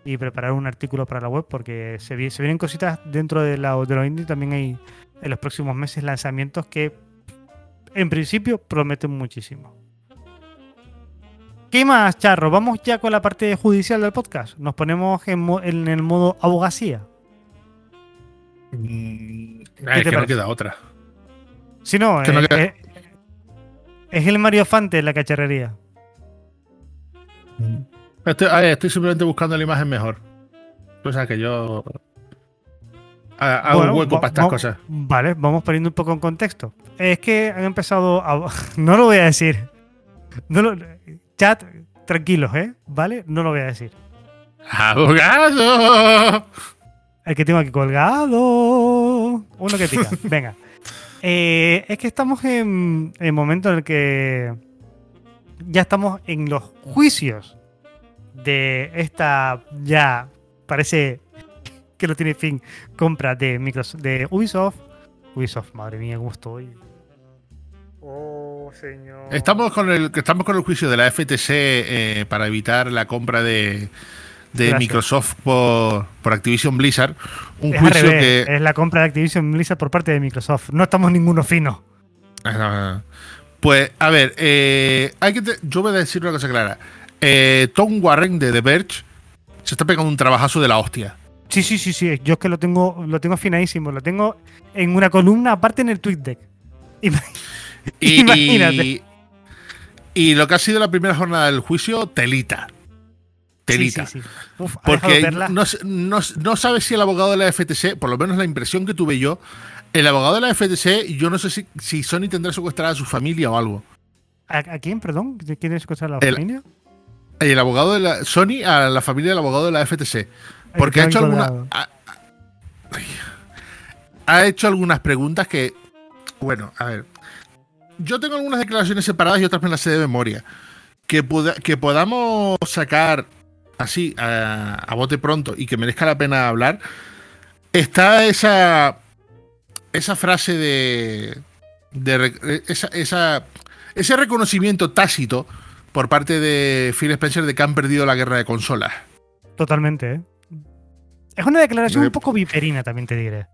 y preparar un artículo para la web porque se, vi- se vienen cositas dentro de, la, de lo indie. También hay en los próximos meses lanzamientos que en principio prometen muchísimo. ¿Qué más, Charro? Vamos ya con la parte judicial del podcast. Nos ponemos en, mo- en el modo abogacía. Mm, ¿Qué ah, es te que no queda otra. Si no, eh, eh, es el Mario Fante en la cacharrería. Estoy, a ver, estoy simplemente buscando la imagen mejor. Cosa que yo. ha- Hago Bueno, un hueco para estas cosas. Vale, vamos poniendo un poco en contexto. Es que han empezado a... No lo voy a decir. No lo- Chat, tranquilos, ¿eh? ¿Vale? No lo voy a decir. ¡Abogado! El que tengo aquí colgado. Uno que pica. Venga. Eh, es que estamos en el momento en el que ya estamos en los juicios de esta ya parece que no tiene fin compra de Microsoft, de Ubisoft. Ubisoft, madre mía, cómo estoy. Oh, señor. Estamos con el, estamos con el juicio de la FTC eh, para evitar la compra de, de Gracias. Microsoft por, por Activision Blizzard. Un Es juicio revés, que. es la compra de Activision Blizzard por parte de Microsoft. No estamos ninguno fino. Ah, Pues, a ver, eh, hay que te- yo voy a decir una cosa clara. Eh, Tom Warren de The Verge se está pegando un trabajazo de la hostia. Sí, sí, sí, sí. Yo es que lo tengo, lo tengo afinadísimo. Lo tengo en una columna aparte en el TweetDeck. Ima- Y, Imagínate. Y, y lo que ha sido la primera jornada del juicio, telita. Telita. Sí, sí, sí. Uf, ¿ha dejado Porque no, no, no sabes si el abogado de la FTC, por lo menos la impresión que tuve yo, el abogado de la FTC, yo no sé si, si Sony tendrá secuestrada a su familia o algo. ¿A, a quién, perdón? ¿De ¿Quién es secuestrar a la El- familia? El abogado de la. Sony a la familia del abogado de la FTC. Porque ha hecho, alguna, ha, ha hecho algunas preguntas que. Bueno, a ver. Yo tengo algunas declaraciones separadas y otras me las sé de memoria. Que, poda- que podamos sacar así a, a bote pronto y que merezca la pena hablar. Está esa. Esa frase de. de re- esa, esa- ese reconocimiento tácito por parte de Phil Spencer de que han perdido la guerra de consolas. Totalmente, ¿eh? Es una declaración un poco viperina, también te diré.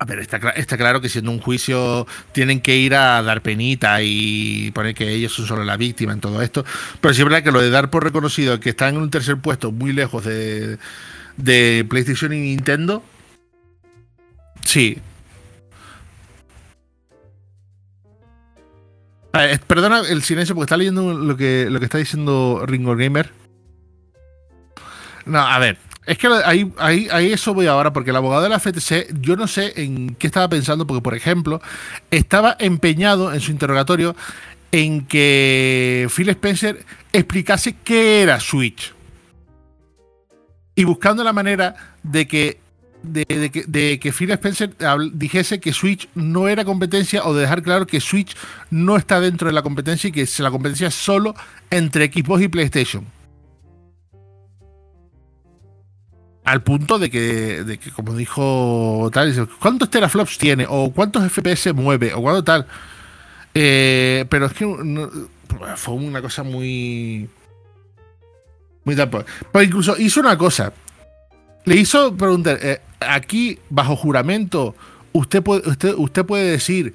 A ver, está, está claro que siendo un juicio tienen que ir a dar penita y poner que ellos son solo la víctima en todo esto. Pero sí es verdad que lo de dar por reconocido que están en un tercer puesto muy lejos de, de PlayStation y Nintendo. Sí. A ver, perdona el silencio porque está leyendo lo que, lo que está diciendo Ringo Gamer. No, a ver, es que ahí, ahí, ahí eso voy ahora, porque el abogado de la FTC, yo no sé en qué estaba pensando, porque por ejemplo, estaba empeñado en su interrogatorio en que Phil Spencer explicase qué era Switch. Y buscando la manera de que, de, de de que Phil Spencer dijese que Switch no era competencia o de dejar claro que Switch no está dentro de la competencia y que la competencia es solo entre Xbox y PlayStation. Al punto de que, de que como dijo tal, ¿cuántos teraflops tiene? O cuántos FPS mueve, o cuánto tal. Eh, pero es que fue una cosa muy. Muy pues. Pero incluso hizo una cosa. Le hizo preguntar, eh, aquí, bajo juramento, usted puede, usted, usted puede decir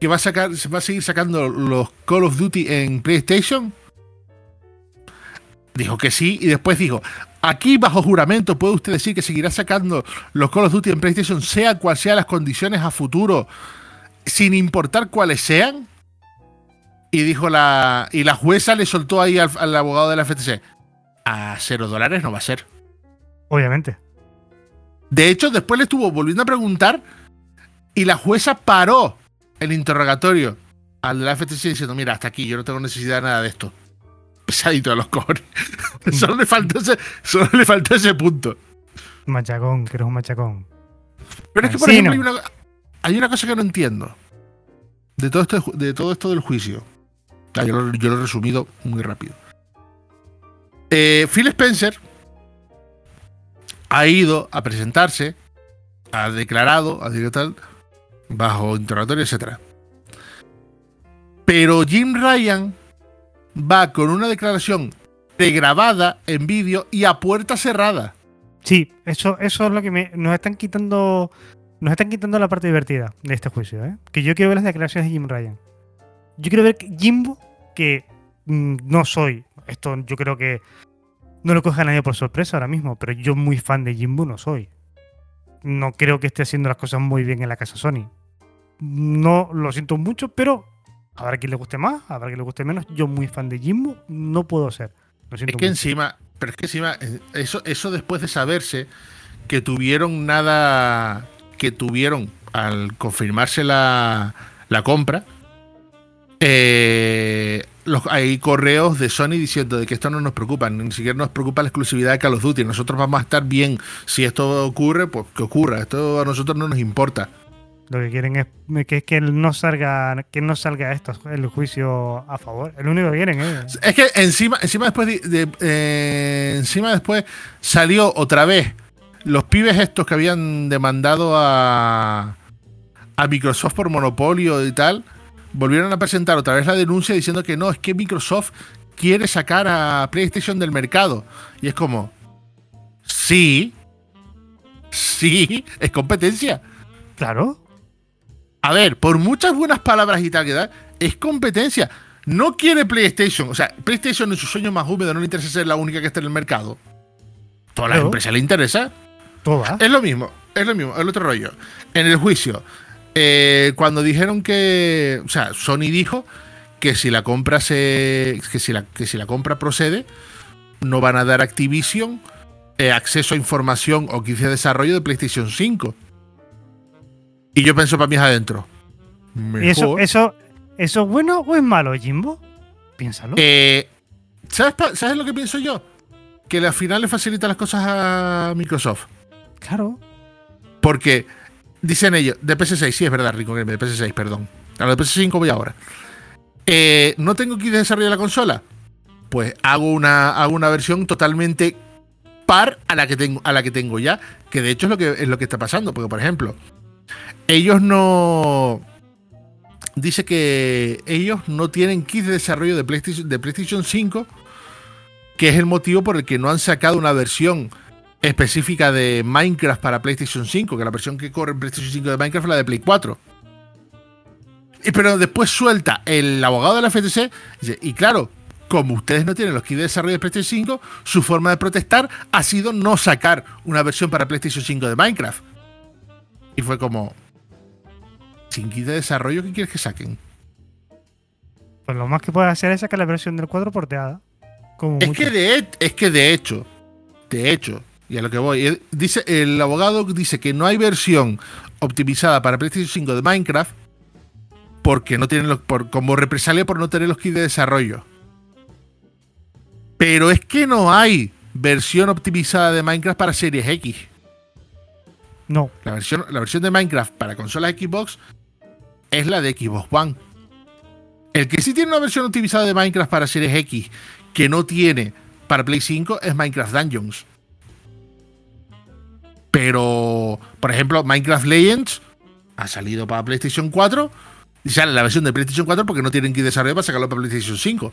que va a sacar, se va a seguir sacando los Call of Duty en PlayStation. Dijo que sí, y después dijo, aquí bajo juramento puede usted decir que seguirá sacando los Call of Duty en PlayStation, sea cual sean las condiciones a futuro, sin importar cuáles sean. Y dijo la. Y la jueza le soltó ahí al, al abogado de la FTC. A cero dólares no va a ser. Obviamente. De hecho, después le estuvo volviendo a preguntar y la jueza paró el interrogatorio al de la FTC diciendo, mira, hasta aquí, yo no tengo necesidad de nada de esto. Pesadito de los cojones. solo, le faltó ese, solo le faltó ese punto. Machacón, que eres un machacón. Pero es que, por ejemplo, hay una, hay una cosa que no entiendo de todo esto, de todo esto del juicio. Ah, yo, lo, yo lo he resumido muy rápido. Eh, Phil Spencer ha ido a presentarse, ha declarado, ha dicho tal, bajo interrogatorio, etcétera. Pero Jim Ryan va con una declaración pregrabada en vídeo y a puerta cerrada. Sí, eso, eso es lo que nos están quitando. Nos están quitando la parte divertida de este juicio, ¿eh? Que yo quiero ver las declaraciones de Jim Ryan. Yo quiero ver Jimbo, que mm, no soy. Esto yo creo que no lo coge a nadie por sorpresa ahora mismo, pero yo muy fan de Jimbo no soy. No creo que esté haciendo las cosas muy bien en la casa Sony. No lo siento mucho, pero habrá quien le guste más, habrá quien le guste menos. Yo muy fan de Jimbo no puedo ser. Es que mucho. encima, pero es que encima, eh, eso, eso después de saberse que tuvieron nada, que tuvieron al confirmarse la, la compra, eh, los, hay correos de Sony diciendo de que esto no nos preocupa, ni siquiera nos preocupa la exclusividad de Call of Duty, nosotros vamos a estar bien, si esto ocurre, pues que ocurra, esto a nosotros no nos importa. Lo que quieren es que, que no salga que no salga esto, el juicio a favor. El único que quieren es. Es que encima, encima después de, eh, encima después salió otra vez los pibes estos que habían demandado a, a Microsoft por monopolio y tal, volvieron a presentar otra vez la denuncia diciendo que no, es que Microsoft quiere sacar a PlayStation del mercado. Y es como, sí, sí, es competencia. Claro. A ver, por muchas buenas palabras y tal que da, es competencia. No quiere PlayStation. O sea, PlayStation en su sueño más húmedo no le interesa ser la única que esté en el mercado. Todas las empresas le interesa. Todas. Es lo mismo, es lo mismo, el otro rollo. En el juicio, eh, cuando dijeron que. O sea, Sony dijo que si la compra se. que si la, que si la compra procede, no van a dar Activision eh, acceso a información o 15 de desarrollo de PlayStation 5. Y yo pienso para mí adentro. ¿Y eso, eso, eso es bueno o es malo, Jimbo? Piénsalo. Eh, ¿sabes, ¿Sabes lo que pienso yo? Que al final le facilita las cosas a Microsoft. Claro. Porque dicen ellos, de PS6, sí es verdad, Rico de PS6, perdón. A lo de PS5 voy ahora. Eh, ¿No tengo que desarrollar la consola? Pues hago una, hago una versión totalmente par a la que tengo, a la que tengo ya. Que de hecho es lo que, es lo que está pasando. Porque, por ejemplo, ellos no. Dice que ellos no tienen kit de desarrollo de PlayStation, de PlayStation 5, que es el motivo por el que no han sacado una versión específica de Minecraft para PlayStation 5, que la versión que corre en PlayStation 5 de Minecraft es la de Play 4. Y, pero después suelta el abogado de la FTC y claro, como ustedes no tienen los kits de desarrollo de PlayStation 5, su forma de protestar ha sido no sacar una versión para PlayStation 5 de Minecraft. Y fue como, sin kit de desarrollo, ¿qué quieres que saquen? Pues lo más que puede hacer es sacar la versión del 4 porteada. es, que de, es que de hecho, de hecho, y a lo que voy, dice, el abogado dice que no hay versión optimizada para PlayStation 5 de Minecraft porque no tienen los, por, como represalia por no tener los kits de desarrollo. Pero es que no hay versión optimizada de Minecraft para Series X. No. La versión, la versión de Minecraft para consolas Xbox es la de Xbox One. El que sí tiene una versión optimizada de Minecraft para Series X que no tiene para Play 5 es Minecraft Dungeons. Pero, por ejemplo, Minecraft Legends ha salido para PlayStation 4 y sale la versión de PlayStation 4 porque no tienen que desarrollar para sacarlo para PlayStation 5.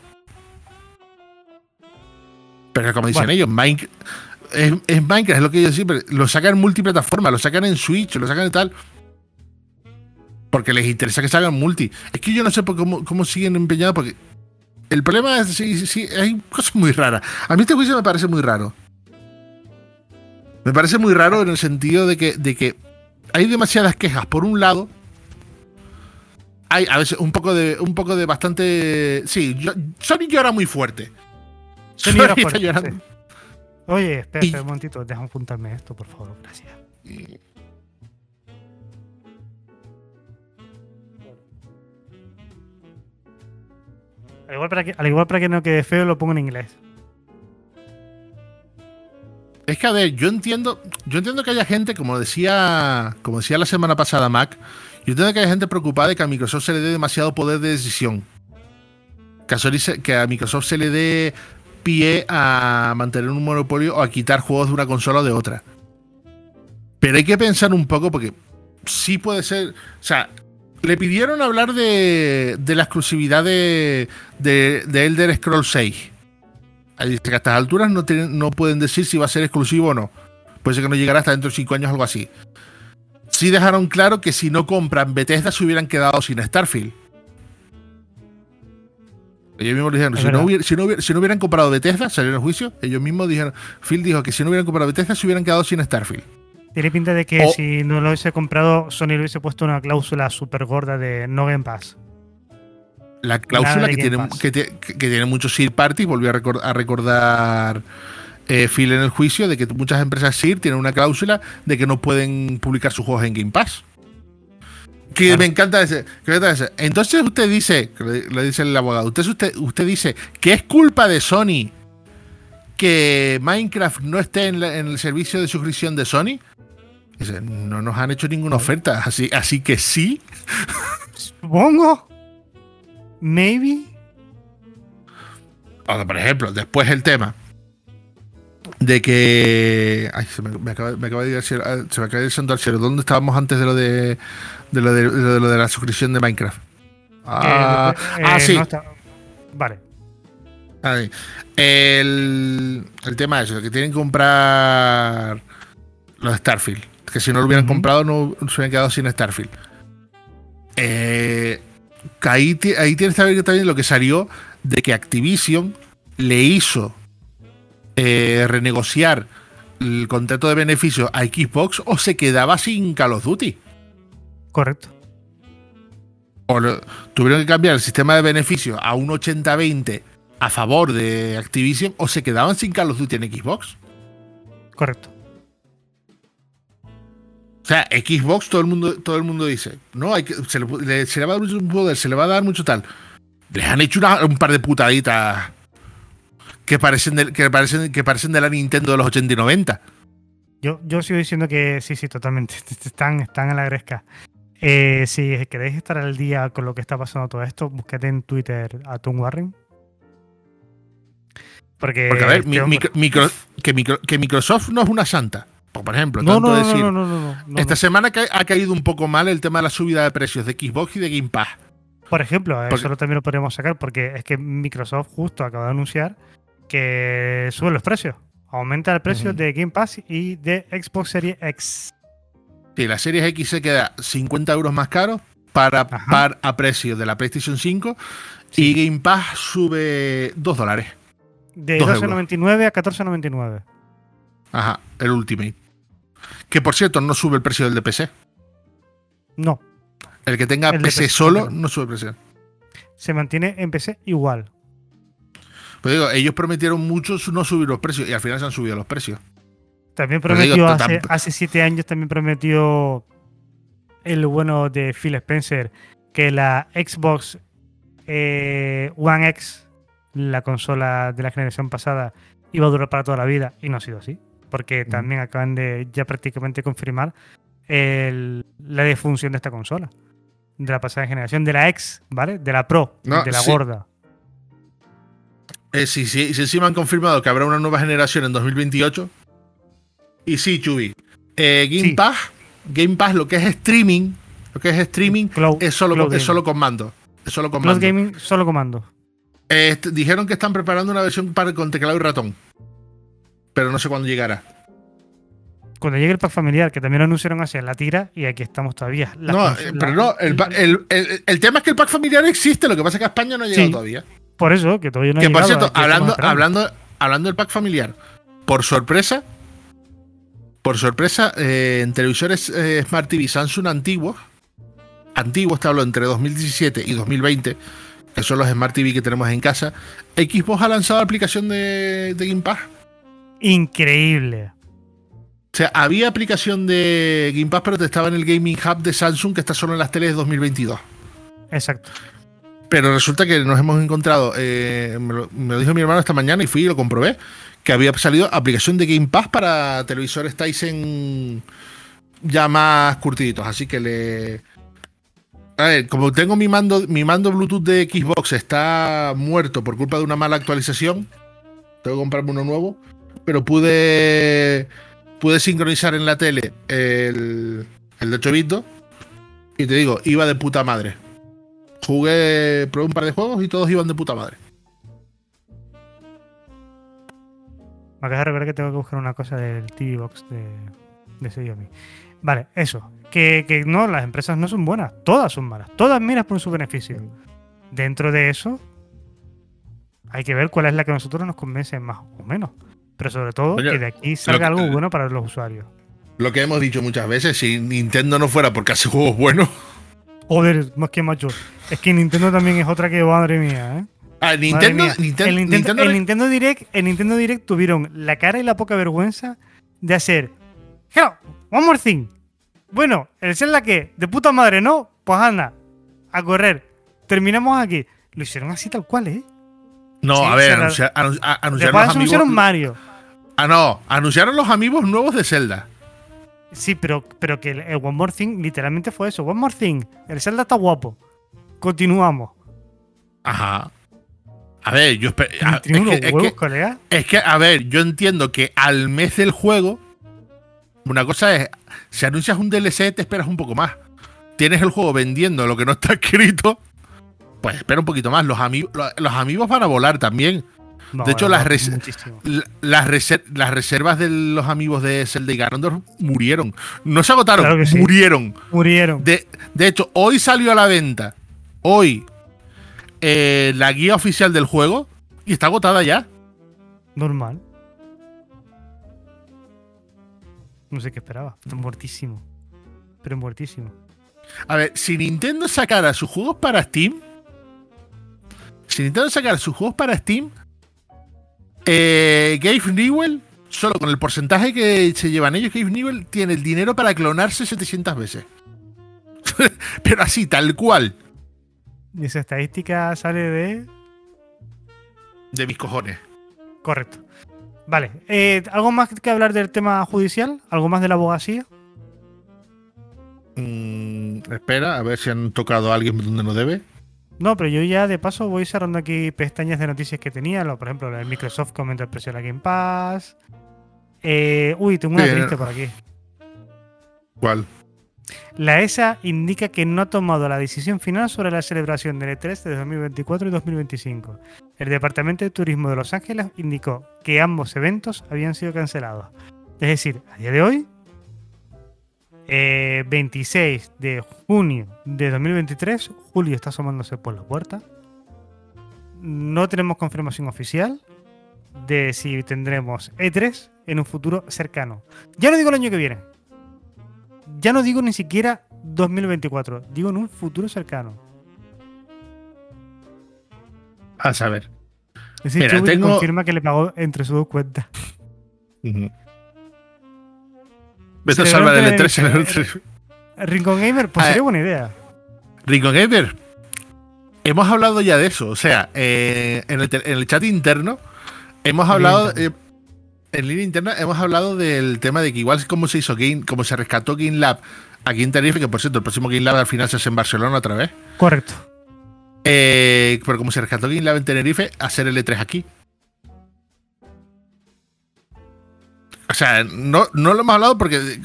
Pero como dicen ellos, Minecraft es, Minecraft, es lo que ellos siempre. Lo sacan en multiplataforma, lo sacan en Switch, lo sacan en tal. Porque les interesa que salgan multi. Es que yo no sé por cómo, cómo siguen empeñados, porque el problema es sí, sí, hay cosas muy raras. A mí este juicio me parece muy raro. Me parece muy raro en el sentido de que, de que hay demasiadas quejas. Por un lado, hay a veces un poco de, un poco de bastante. Sí, yo, Sony llora muy fuerte. Sony llora fuerte. Llorando. Oye, espera, un momentito, déjame apuntarme esto, por favor, gracias. Al igual, para que, al igual para que no quede feo, lo pongo en inglés. Es que a ver, yo entiendo, yo entiendo que haya gente, como decía, como decía la semana pasada Mac, yo entiendo que haya gente preocupada de que a Microsoft se le dé demasiado poder de decisión. Que a Microsoft se le dé pie a mantener un monopolio o a quitar juegos de una consola o de otra. Pero hay que pensar un poco porque sí puede ser. O sea, le pidieron hablar de, la exclusividad de, de, Elder Scrolls 6. Dice que a estas alturas no, no pueden decir si va a ser exclusivo o no. Puede ser que no llegará hasta dentro de 5 años o algo así. Sí dejaron claro que si no compran Bethesda se hubieran quedado sin Starfield. Ellos mismos dijeron, si no, si no, hubieran comprado Bethesda, salieron el juicio, ellos mismos dijeron, Phil dijo que si no hubieran comprado Bethesda se hubieran quedado sin Starfield. Tiene pinta de que si no lo hubiese comprado, Sony le hubiese puesto una cláusula súper gorda de no Game Pass. La cláusula que tiene, que, tiene muchos SIR parties, volvió a, recordar eh, Phil en el juicio, de que muchas empresas SIR tienen una cláusula de que no pueden publicar sus juegos en Game Pass. Que me encanta ese, Entonces usted dice, le dice el abogado, usted, usted, usted dice que es culpa de Sony que Minecraft no esté en, el servicio de suscripción de Sony. Dice, no nos han hecho ninguna oferta, así, así que sí. Supongo. Maybe. O, por ejemplo, después el tema de que. Ay, se me, me acaba, me acaba de ir al cielo, ah, se me acaba de ir al cielo. ¿Dónde estábamos antes de lo de, de lo de, de lo de la suscripción de Minecraft? Ah, ah, eh, sí. no está- Vale. Ahí. El, el tema es eso, que tienen que comprar los Starfield. Que si no lo hubieran comprado, no se hubieran quedado sin Starfield. Eh, ahí, ahí tienes que ver también lo que salió de que Activision le hizo eh, renegociar el contrato de beneficios a Xbox o se quedaba sin Call of Duty. Correcto. O lo- tuvieron que cambiar el sistema de beneficios a un 80-20 a favor de Activision o se quedaban sin Call of Duty en Xbox. Correcto. O sea, Xbox todo el mundo, todo el mundo dice, no, hay que, se, le, le- se le va a dar mucho poder, se le va a dar mucho tal. Les han hecho una- un par de putaditas que parecen, de, que, parecen, que parecen de la Nintendo de los 80 y 90. Yo, yo sigo diciendo que sí, sí, totalmente. Están, están en la gresca. Eh, si queréis estar al día con lo que está pasando todo esto, buscate en Twitter a Tom Warren. Porque, Porque, a ver, mi- micro- micro- que, micro- que Microsoft no es una santa. Por ejemplo, no, tanto no, no, decir, no, no, no, no, no, esta semana ha caído un poco mal el tema de la subida de precios de Xbox y de Game Pass. Por ejemplo, Porque- eso también lo podríamos sacar porque es que Microsoft justo acaba de anunciar que sube los precios. Aumenta el precio de Game Pass y de Xbox Series X. Sí, la Series X se queda 50 euros más caro para par a precio de la PlayStation 5 y Game Pass sube 2 dólares. De Dos euros. 12.99 a 14.99. Ajá, el Ultimate. Que por cierto, no sube el precio del de PC. No, El que tenga El PC, PC, solo claro. no sube el precio. se mantiene en PC igual. Pues digo, ellos prometieron mucho no subir los precios y al final se han subido los precios. También digo, prometió, hace, siete años, también prometió el bueno de Phil Spencer que la Xbox eh, One X, la consola de la generación pasada, iba a durar para toda la vida y no ha sido así. Porque también acaban de ya prácticamente confirmar el- la defunción de esta consola. De la pasada generación, de la X, ¿vale? De la Pro, No, de la sí. gorda. Eh, sí, sí, sí, encima han confirmado que habrá una nueva generación en 2028. Y sí, Chubi. eh, Game Sí. Pass, Game Pass, lo que es streaming, lo que es streaming, Cloud- es solo, Cloud es solo con mando. Es solo con Cloud mando. Gaming, solo comando. Eh, dijeron que están preparando una versión para con teclado y ratón. Pero no sé cuándo llegará. Cuando llegue el pack familiar, que también lo anunciaron hacia la tira, y aquí estamos todavía. La no, eh, pero no, el, el- el- el tema es que el pack familiar existe, lo que pasa es que a España no ha llegado Sí. todavía. Por eso, que todavía no ha que por llegado, cierto, hablando, hablando, hablando del pack familiar, por sorpresa, por sorpresa, eh, en televisores eh, Smart TV Samsung antiguos, antiguos te hablo entre 2017 y 2020, que son los Smart TV que tenemos en casa, Xbox ha lanzado la aplicación de, de Game Pass. Increíble. O sea, había aplicación de Game Pass, pero te estaba en el Gaming Hub de Samsung, que está solo en las teles de 2022. Exacto. Pero resulta que nos hemos encontrado, eh, me, lo, dijo mi hermano esta mañana y fui y lo comprobé, que había salido aplicación de Game Pass para televisores Tyson ya más curtiditos. Así que le... A ver, como tengo mi mando, mi mando Bluetooth de Xbox está muerto por culpa de una mala actualización, tengo que comprarme uno nuevo, pero pude, pude sincronizar en la tele el, el de 8 bits y te digo, iba de puta madre. Jugué, probé un par de juegos y todos iban de puta madre. Me acabas de recordar que tengo que buscar una cosa del TV Box de, de Xiaomi. Vale, eso. Que, que no, las empresas no son buenas. Todas son malas. Todas miras por su beneficio. Dentro de eso, hay que ver cuál es la que a nosotros nos convence más o menos. Pero sobre todo, Oye, que de aquí salga que- algo bueno para los usuarios. Lo que hemos dicho muchas veces, si Nintendo no fuera porque hace juegos buenos. Joder, más que macho. Es que Nintendo también es otra que, madre mía, ¿eh? Ah, Nintendo, mía. Ninten- el, Nintendo, Nintendo- el Nintendo Direct, el Nintendo Direct tuvieron la cara y la poca vergüenza de hacer. Hello, one more thing. Bueno, el Zelda que, de puta madre, ¿no? Pues anda, a correr. Terminamos aquí. Lo hicieron así tal cual, ¿eh? No, Sí, a ver, la- anunciaron Después los anunciaron amigos. Mario. Ah, no, anunciaron los amigos nuevos de Zelda. Sí, pero, pero que el, el One More Thing literalmente fue eso. One More Thing. El Zelda está guapo. Continuamos. Ajá. A ver, yo espe- a- Tiene es, unos que, es que, a ver, yo entiendo que al mes del juego, una cosa es, si anuncias un DLC, te esperas un poco más. Tienes el juego vendiendo lo que no está escrito, pues espera un poquito más. Los, amigos los amigos van a volar también. No, de hecho, las res- Las, reser- las reservas de los amigos de Zelda y Ganondorf murieron. No se agotaron, Claro que sí. murieron. Murieron. De, de hecho, hoy salió a la venta, hoy, eh, la guía oficial del juego y está agotada ya. Normal. No sé qué esperaba. Está muertísimo. Pero muertísimo. A ver, si Nintendo sacara sus juegos para Steam, si Nintendo sacara sus juegos para Steam, eh, Gabe Newell, solo con el porcentaje que se llevan ellos, Gabe Newell tiene el dinero para clonarse 700 veces. Pero así, tal cual, Y esa estadística sale de. de mis cojones. Correcto. Vale. eh, ¿Algo más que hablar del tema judicial? ¿Algo más de la abogacía? Mm, espera, a ver si han tocado a alguien donde no debe. No, pero yo ya de paso voy cerrando aquí pestañas de noticias que tenía. Lo, por ejemplo, la de Microsoft que aumenta el precio de la Game Pass. Eh, uy, tengo una Bien. triste por aquí. ¿Cuál? La ESA indica que no ha tomado la decisión final sobre la celebración del E3 de 2024 y 2025. El Departamento de Turismo de Los Ángeles indicó que ambos eventos habían sido cancelados. Es decir, a día de hoy, eh, 26 de junio de 2023, Julio está asomándose por la puerta. No tenemos confirmación oficial de si tendremos E3 en un futuro cercano. Ya no digo el año que viene. Ya no digo ni siquiera 2024, digo en un futuro cercano. A saber. Ese Mira, Chubby tengo- confirma que le pagó entre sus dos cuentas. Vete a salvar el levanta E3 en el el- Rincon Gamer, pues Ah, sería buena idea. Rico Gamer. Hemos hablado ya de eso. O sea, eh, en, el, te- en el chat interno hemos hablado. eh, en línea interna hemos hablado del tema de que igual como se hizo Game, como se rescató Game Lab aquí en Tenerife, que por cierto, el próximo Game Lab al final se hace en Barcelona otra vez. Correcto. Eh, pero como se rescató Game Lab en Tenerife, hacer el E3 aquí. Sea, no, no lo hemos hablado porque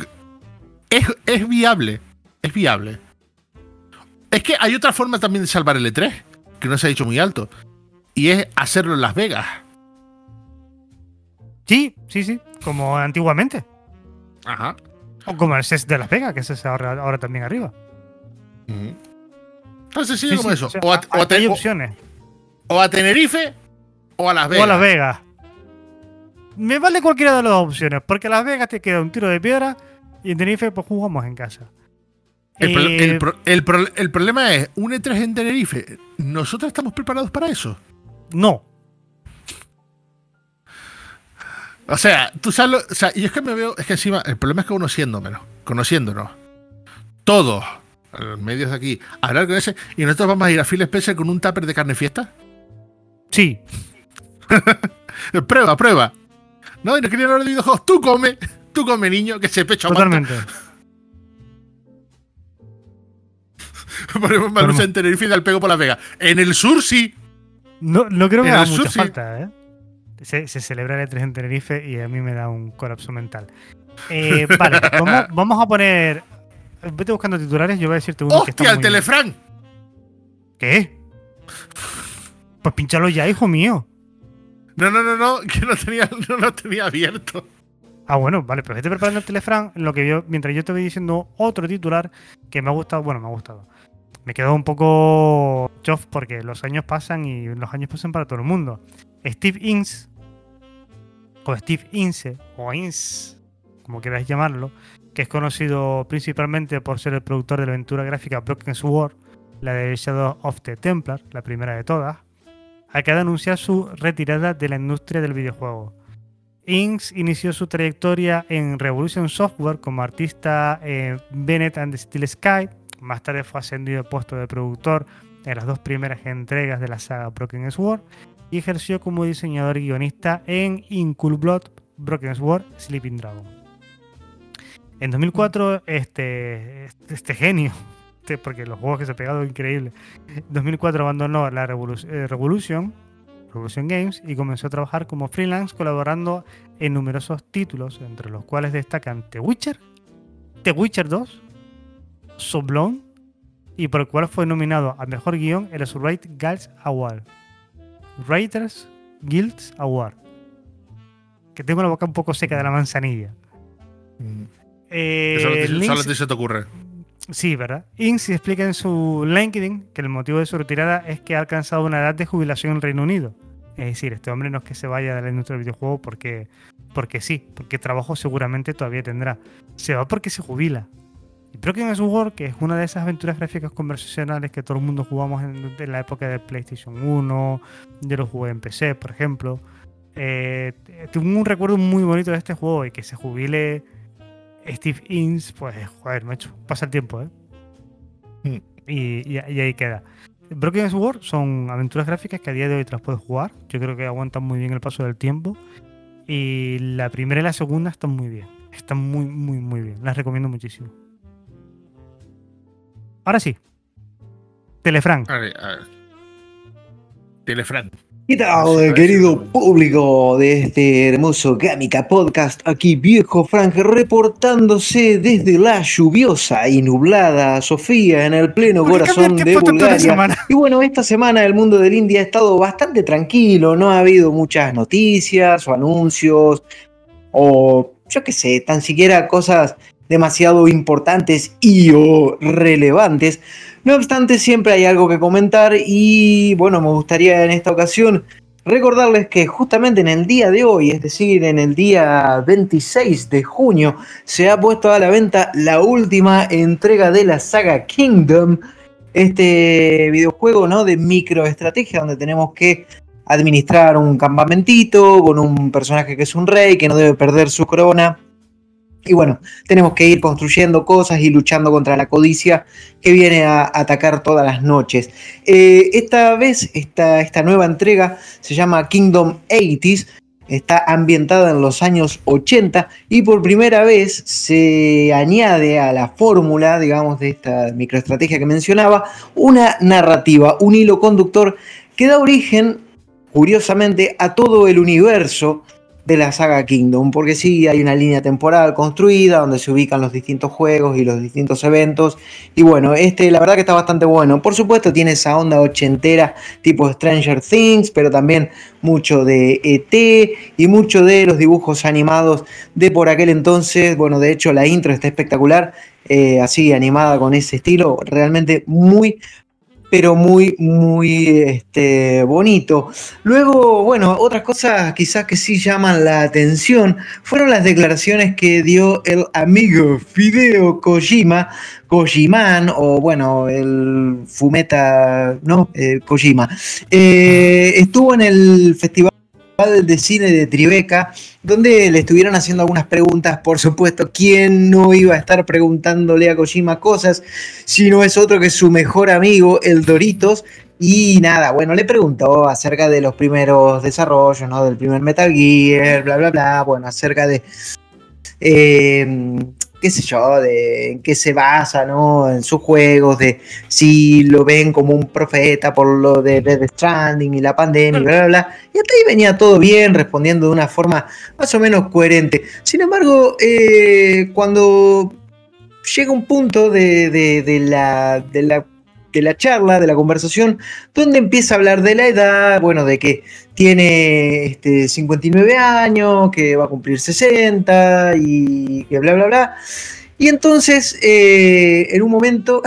es, es viable. Es viable. Es que hay otra forma también de salvar el E3, que no se ha dicho muy alto. Y es hacerlo en Las Vegas. Sí, sí, sí. Como antiguamente. Ajá. O como el CES de Las Vegas, que es ahora, ahora también arriba. Tan sencillo Sí, como sí, eso. o o, a, a- o a Te- hay o- opciones. o a Tenerife o a Las O Vegas. a Las Vegas. Me vale cualquiera de las dos opciones, porque Las Vegas te queda un tiro de piedra y en Tenerife pues jugamos en casa. El, pro- Eh, el pro- el pro- el problema es, un E3 en Tenerife, ¿nosotros estamos preparados para eso? No. O sea, tú sabes, lo- o sea, y es que me veo, es que encima, el problema es que conociéndonos, conociéndonos, todos, los medios de aquí, hablar con ese, y nosotros vamos a ir a Phil Spencer con un tupper de carne fiesta. Sí. Prueba, prueba. No, y no querían hablar de videojuegos, tú come, tú come niño, que se pecho. Totalmente. Ponemos Ponemos- en Tenerife y da el pego por Las Vegas. En el sur sí. No, no creo que haga mucha sí. falta, ¿eh? Se, se celebra el E3 en Tenerife y a mí me da un colapso mental. Eh, vale, vamos, vamos a poner. Vete buscando titulares, yo voy a decirte uno que está ¡Hostia, el Telefran! ¿Qué? Pues pínchalo ya, hijo mío. No, no, no, no, que no tenía, no lo tenía abierto. Ah, bueno, vale, pero vete preparando el Telefran, lo que yo, mientras yo te voy diciendo otro titular que me ha gustado, bueno, me ha gustado. Me quedó un poco chof porque los años pasan y los años pasan para todo el mundo. Steve Ince, o Steve Ince, o Ince, como queráis llamarlo, que es conocido principalmente por ser el productor de la aventura gráfica Broken Sword, la de Shadow of the Templar, la primera de todas, acaba de anunciar su retirada de la industria del videojuego. Inks inició su trayectoria en Revolution Software como artista en Bennett and the Steel Sky. Más tarde fue ascendido al puesto de productor en las dos primeras entregas de la saga Broken Sword y ejerció como diseñador y guionista en Incool Blood, Broken Sword, Sleeping Dragon. En 2004, este, este genio, porque los juegos que se ha pegado increíble. En 2004 abandonó la eh, Revolution, Revolution Games y comenzó a trabajar como freelance colaborando en numerosos títulos, entre los cuales destacan The Witcher, The Witcher 2, Sublime y por el cual fue nominado a Mejor Guión en los Write Guilds Award. Writers Guilds Award. Que tengo la boca un poco seca de la manzanilla. Mm. Eh, solo, te, se te ocurre. Sí, ¿verdad? Inks explica en su LinkedIn que el motivo de su retirada es que ha alcanzado una edad de jubilación en el Reino Unido. Es decir, este hombre no es que se vaya de la industria del videojuego porque, porque sí, porque trabajo seguramente todavía tendrá. Se va porque se jubila. Y Broken Sword, que es una de esas aventuras gráficas conversacionales que todo el mundo jugamos en, la época de PlayStation 1, de los juegos en PC, por ejemplo. Eh, tengo un recuerdo muy bonito de este juego y que se jubile Steve Inns, pues, joder, macho, pasa el tiempo, ¿eh? Mm. Y, ahí queda. Broken Sword son aventuras gráficas que a día de hoy te las puedes jugar. Yo creo que aguantan muy bien el paso del tiempo. Y la primera y la segunda están muy bien. Están muy, muy, muy bien. Las recomiendo muchísimo. Ahora sí. Telefran. Telefran. ¿Qué tal, querido público de este hermoso Gamica Podcast? Aquí viejo Frank reportándose desde la lluviosa y nublada Sofía en el pleno corazón de Bulgaria. Y bueno, esta semana el mundo del indie ha estado bastante tranquilo, no ha habido muchas noticias o anuncios o yo qué sé, tan siquiera cosas demasiado importantes y o relevantes. No obstante, siempre hay algo que comentar y bueno, me gustaría en esta ocasión recordarles que justamente en el día de hoy, es decir, en el día 26 de junio, se ha puesto a la venta la última entrega de la saga Kingdom, este videojuego ¿no? de microestrategia donde tenemos que administrar un campamentito con un personaje que es un rey que no debe perder su corona y bueno, tenemos que ir construyendo cosas y luchando contra la codicia que viene a atacar todas las noches. Eh, esta vez, esta, esta nueva entrega se llama Kingdom 80s, está ambientada en los años 80 y por primera vez se añade a la fórmula, digamos, de esta microestrategia que mencionaba, una narrativa, un hilo conductor que da origen, curiosamente, a todo el universo de la saga Kingdom, porque sí hay una línea temporal construida donde se ubican los distintos juegos y los distintos eventos. Y bueno, este la verdad que está bastante bueno. Por supuesto tiene esa onda ochentera tipo Stranger Things, pero también mucho de ET y mucho de los dibujos animados de por aquel entonces. Bueno, de hecho la intro está espectacular, eh, así animada con ese estilo, realmente muy, pero muy, muy este, bonito. Luego, bueno, otras cosas quizás que sí llaman la atención fueron las declaraciones que dio el amigo Fideo Kojima, Kojiman, o bueno, el Fumeta, ¿no? Eh, Kojima. Eh, estuvo en el Festival de Cine de Tribeca, donde le estuvieron haciendo algunas preguntas, por supuesto, ¿quién no iba a estar preguntándole a Kojima cosas si no es otro que su mejor amigo, el Doritos? Y nada, bueno, le preguntó acerca de los primeros desarrollos, ¿no? Del primer Metal Gear, bla, bla, bla, bueno, acerca de... Eh, qué sé yo, de en qué se basa, ¿no? En sus juegos, de si lo ven como un profeta por lo de Dead Stranding y la pandemia, bla, bla, bla. Y hasta ahí venía todo bien, respondiendo de una forma más o menos coherente. Sin embargo, eh, cuando llega un punto de, de, la, de la de la charla, de la conversación, donde empieza a hablar de la edad, bueno, de que tiene este, 59 años, que va a cumplir 60 y que bla, bla, bla. Y entonces, eh, en un momento,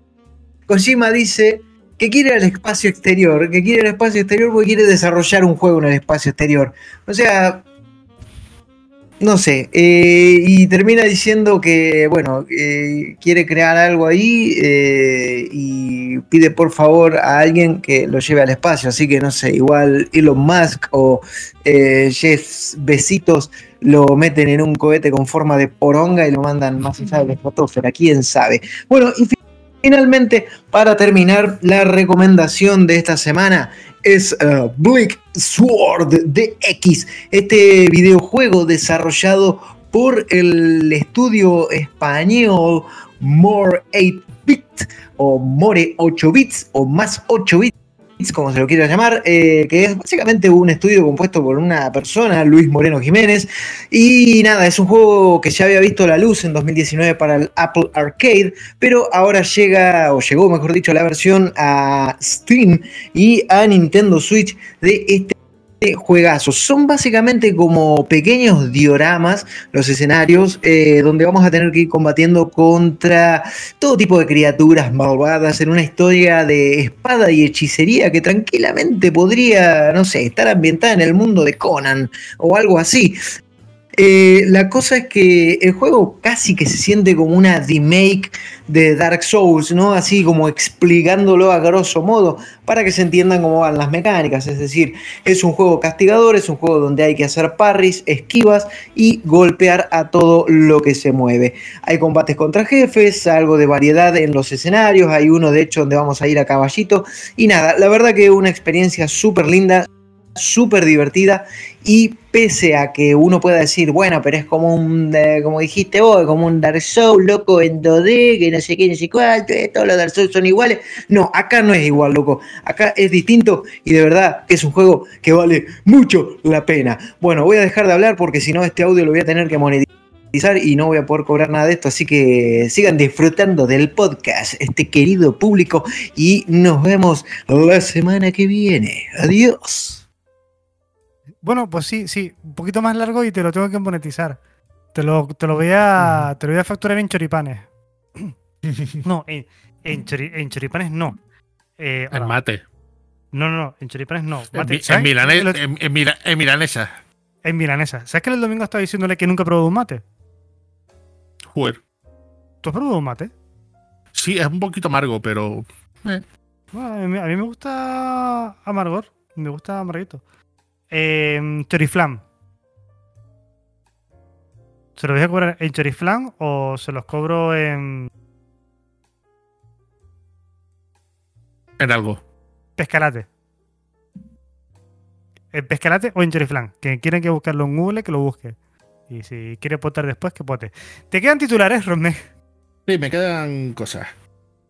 Kojima dice que quiere el espacio exterior, que quiere el espacio exterior porque quiere desarrollar un juego en el espacio exterior. O sea, no sé, eh, y termina diciendo que, bueno, eh, quiere crear algo ahí eh, y pide por favor a alguien que lo lleve al espacio. Así que no sé, igual Elon Musk o Jeff Besitos lo meten en un cohete con forma de poronga y lo mandan más allá de la estratosfera, quién sabe. Bueno, y finalmente, para terminar, la recomendación de esta semana es uh, Bleak Sword DX, este videojuego desarrollado por el estudio español More 8 Bit o More 8 Bits o más 8 Bits como se lo quiera llamar, eh, que es básicamente un estudio compuesto por una persona, Luis Moreno Jiménez. Y nada, es un juego que ya había visto la luz en 2019 para el Apple Arcade, pero ahora llega, o llegó mejor dicho, la versión a Steam y a Nintendo Switch de este juegazos. Son básicamente como pequeños dioramas los escenarios eh, donde vamos a tener que ir combatiendo contra todo tipo de criaturas malvadas en una historia de espada y hechicería que tranquilamente podría, no sé, estar ambientada en el mundo de Conan o algo así. Eh, la cosa es que el juego casi que se siente como una remake de Dark Souls, ¿no? Así como explicándolo a grosso modo para que se entiendan cómo van las mecánicas. Es decir, es un juego castigador, es un juego donde hay que hacer parries, esquivas y golpear a todo lo que se mueve. Hay combates contra jefes, algo de variedad en los escenarios, hay uno de hecho donde vamos a ir a caballito. Y nada, la verdad que una experiencia súper linda súper divertida y pese a que uno pueda decir, bueno, pero es como un, como dijiste vos, como un Dark Souls loco en 2D, que no sé qué, no sé cuál, todos los Dark Souls son iguales. No, acá no es igual, loco. Acá es distinto y de verdad que es un juego que vale mucho la pena. Bueno, voy a dejar de hablar porque si no este audio lo voy a tener que monetizar y no voy a poder cobrar nada de esto, así que sigan disfrutando del podcast, este querido público, y nos vemos la semana que viene. Adiós. Bueno, pues sí, sí, un poquito más largo y te lo tengo que monetizar. Te lo, te lo, voy, a, te lo voy a facturar en choripanes. no, en, en, choripanes no. Eh, en mate. No, no, no, en choripanes no. en, en, en, milanesa. En milanesa. ¿Sabes que el domingo estaba diciéndole que nunca he probado un mate? Joder. ¿Tú has probado un mate? Sí, es un poquito amargo, pero. Eh. Bueno, a, mí, a, mí, me gusta amargor. Me gusta amarguito. Eh, Choriflam. ¿Se los voy a cobrar en Choriflam o se los cobro en. En algo. Pescalate. ¿En Pescalate o en Choriflam? Que quieren que buscarlo en Google, que lo busque. Y si quiere potar después, que pote. ¿Te quedan titulares, Romé? Sí, me quedan cosas.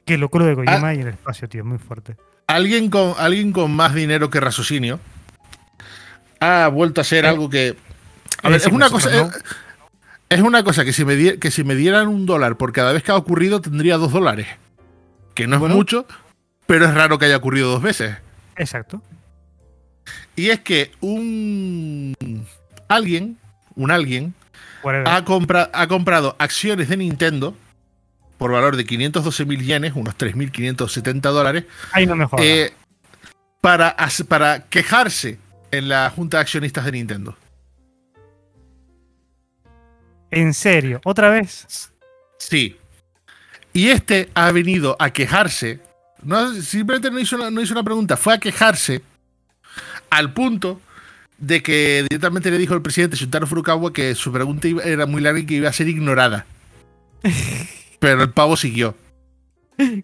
Qué locura de Kojima ah. y el espacio, tío, muy fuerte. Alguien con, alguien con más dinero que raciocinio ha vuelto a ser eh, algo que. A ver, es una cosa. Es, una cosa que si, me que si me dieran un dólar por cada vez que ha ocurrido, tendría dos dólares. Que no es mucho, pero es raro que haya ocurrido dos veces. Exacto. Y es que un. Alguien, un alguien, ha, ha comprado acciones de Nintendo por valor de 512 mil yenes, unos 3.570 dólares. Ahí no me eh, para, para quejarse en la junta de accionistas de Nintendo. ¿En serio? ¿Otra vez? Sí. Y este ha venido a quejarse. No, simplemente no hizo, una, no hizo una pregunta, fue a quejarse al punto de que directamente le dijo al presidente Shuntaro Furukawa que su pregunta era muy larga y que iba a ser ignorada. Pero el pavo siguió.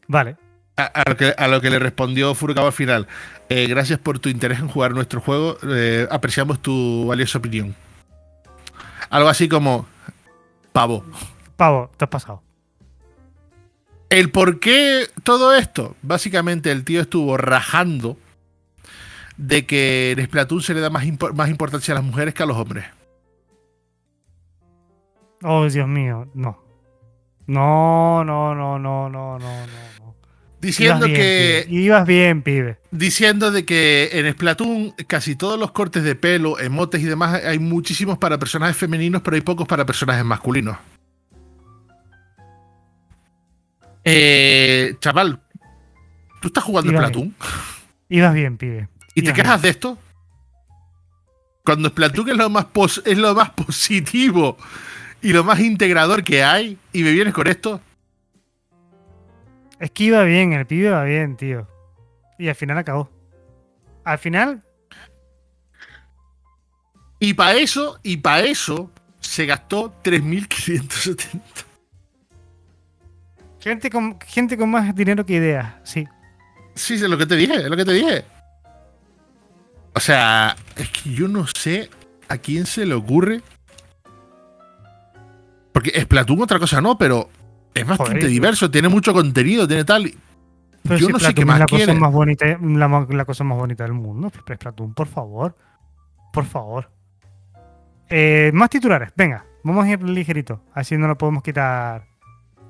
Vale. A, lo que, le respondió Furukawa al final. Eh, gracias por tu interés en jugar nuestro juego. Eh, apreciamos tu valiosa opinión. Algo así como. Pavo. Pavo, te has pasado. El por qué todo esto. Básicamente el tío estuvo rajando de que en Splatoon se le da más, más importancia a las mujeres que a los hombres. Oh, Dios mío, no. No, no, no, no, no, no, no diciendo que ibas bien, pibe. Diciendo de que en Splatoon casi todos los cortes de pelo, emotes y demás hay muchísimos para personajes femeninos, pero hay pocos para personajes masculinos. Eh, chaval, ¿tú estás jugando Splatoon? Ibas bien, pibe. ¿Y te quejas de esto? Cuando Splatoon es lo más es lo más positivo y lo más integrador que hay, y me vienes con esto. Es que iba bien, el pibe iba bien, tío. Y al final acabó. Al final. Y para eso, y para eso, se gastó 3.570. Gente con, gente con más dinero que ideas, sí. Sí, es lo que te dije, es lo que te dije. O sea, es que yo no sé a quién se le ocurre Porque Splatoon otra cosa no, pero es bastante Joder, diverso, tiene mucho contenido, tiene tal. Pero Yo si no sé qué es más la quiere. cosa más bonita, la, cosa más bonita del mundo. Splatoon, por favor. Por favor. Eh, más titulares. Venga, vamos a ir ligerito. Así no lo podemos quitar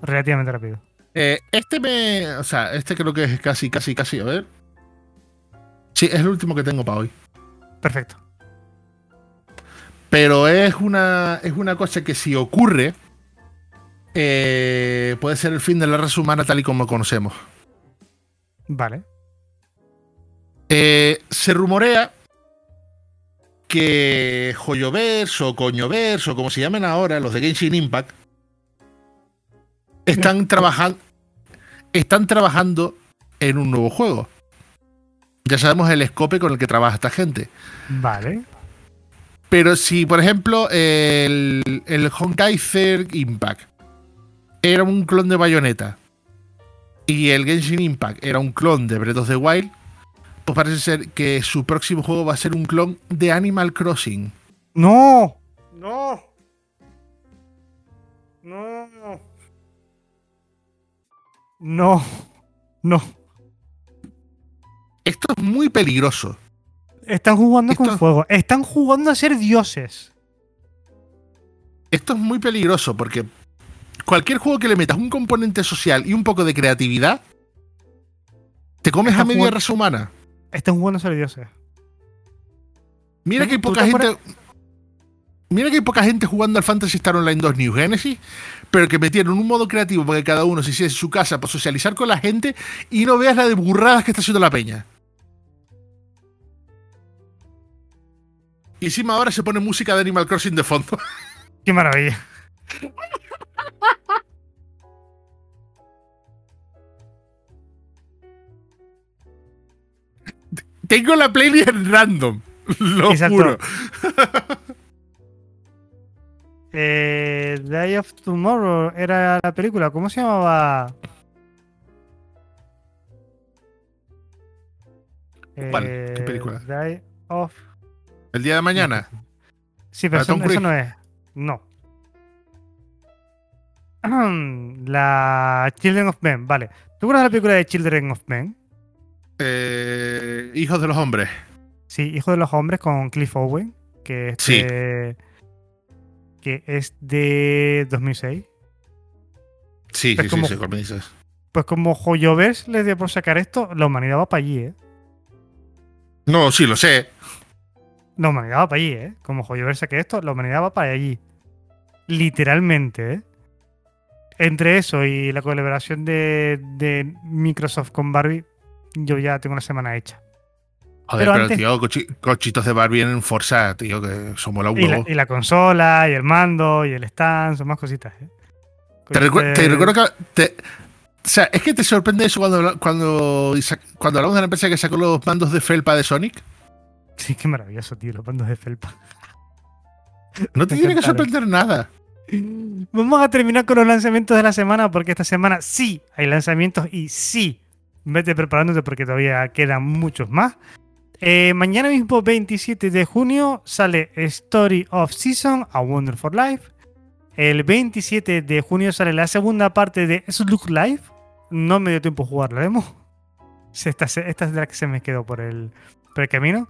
relativamente rápido. Eh, este me. O sea, este creo que es casi, casi, casi. A ver. Sí, es el último que tengo para hoy. Perfecto. Pero es una, es una cosa que si ocurre, eh, puede ser el fin de la raza humana tal y como conocemos. Vale. Eh, se rumorea que Joyoverse o Coñoverse o como se llamen ahora, los de Genshin Impact, están trabajando están trabajando en un nuevo juego. Ya sabemos el escope con el que trabaja esta gente. Vale. Pero si, por ejemplo, el, el Honkai Third Impact era un clon de Bayonetta y el Genshin Impact era un clon de Breath of the Wild, pues parece ser que su próximo juego va a ser un clon de Animal Crossing. ¡No! ¡No! ¡No! No. No. Esto es muy peligroso. Están jugando con fuego. Están jugando a ser dioses. Esto es muy peligroso porque cualquier juego que le metas un componente social y un poco de creatividad, te comes a Están media raza humana. Están jugando a ser dioses. Mira ¿Tú- que hay poca te gente. Mira que hay poca gente jugando al Fantasy Star Online 2 New Genesis, pero que metieron un modo creativo para que cada uno se hiciese su casa para socializar con la gente y no veas la de burradas que está haciendo la peña. Y encima ahora se pone música de Animal Crossing de fondo. ¡Qué maravilla! Tengo la playlist en random. Lo Exacto. juro. Eh, Day of Tomorrow era la película. ¿Cómo se llamaba? ¿Cuál? Eh, ¿Qué película? Day of. El día de mañana. Sí, pero ¿La eso, no es. No. La Children of Men, vale. ¿Tú conoces la película de Children of Men? Eh, Hijos de los hombres. Sí, Hijo de los Hombres con Cliff Owen, que es Sí. de, que es de 2006. Sí, Es sí, como- sí, sí, dices. Pues como Joyovers les dio por sacar esto, la humanidad va para allí, ¿eh? No, sí, lo sé. La humanidad va para allí, ¿eh? Como Joyovers saque esto, la humanidad va para allí. Literalmente, ¿eh? Entre eso y la colaboración de, de Microsoft con Barbie, yo ya tengo una semana hecha. Joder, Pero pero, antes- tío, cochi- cochitos de Barbie en Forza, tío, que somos la Y la, huevo. y la consola, y el mando, y el stand, son más cositas, ¿eh? Te, recu- te recuerdo que. te- o sea, es que te sorprende eso cuando, cuando, cuando hablamos de la empresa que sacó los mandos de felpa de Sonic. Sí, qué maravilloso, tío, los bandos de felpa. No te tiene que sorprender nada. Vamos a terminar con los lanzamientos de la semana porque esta semana sí hay lanzamientos y sí, vete preparándote porque todavía quedan muchos más. Eh, mañana mismo, 27 de junio, sale Story of Season, A Wonderful Life. El 27 de junio sale la segunda parte de Slug Life. No me dio tiempo a jugar la demo. Esta, es la que se me quedó por el camino.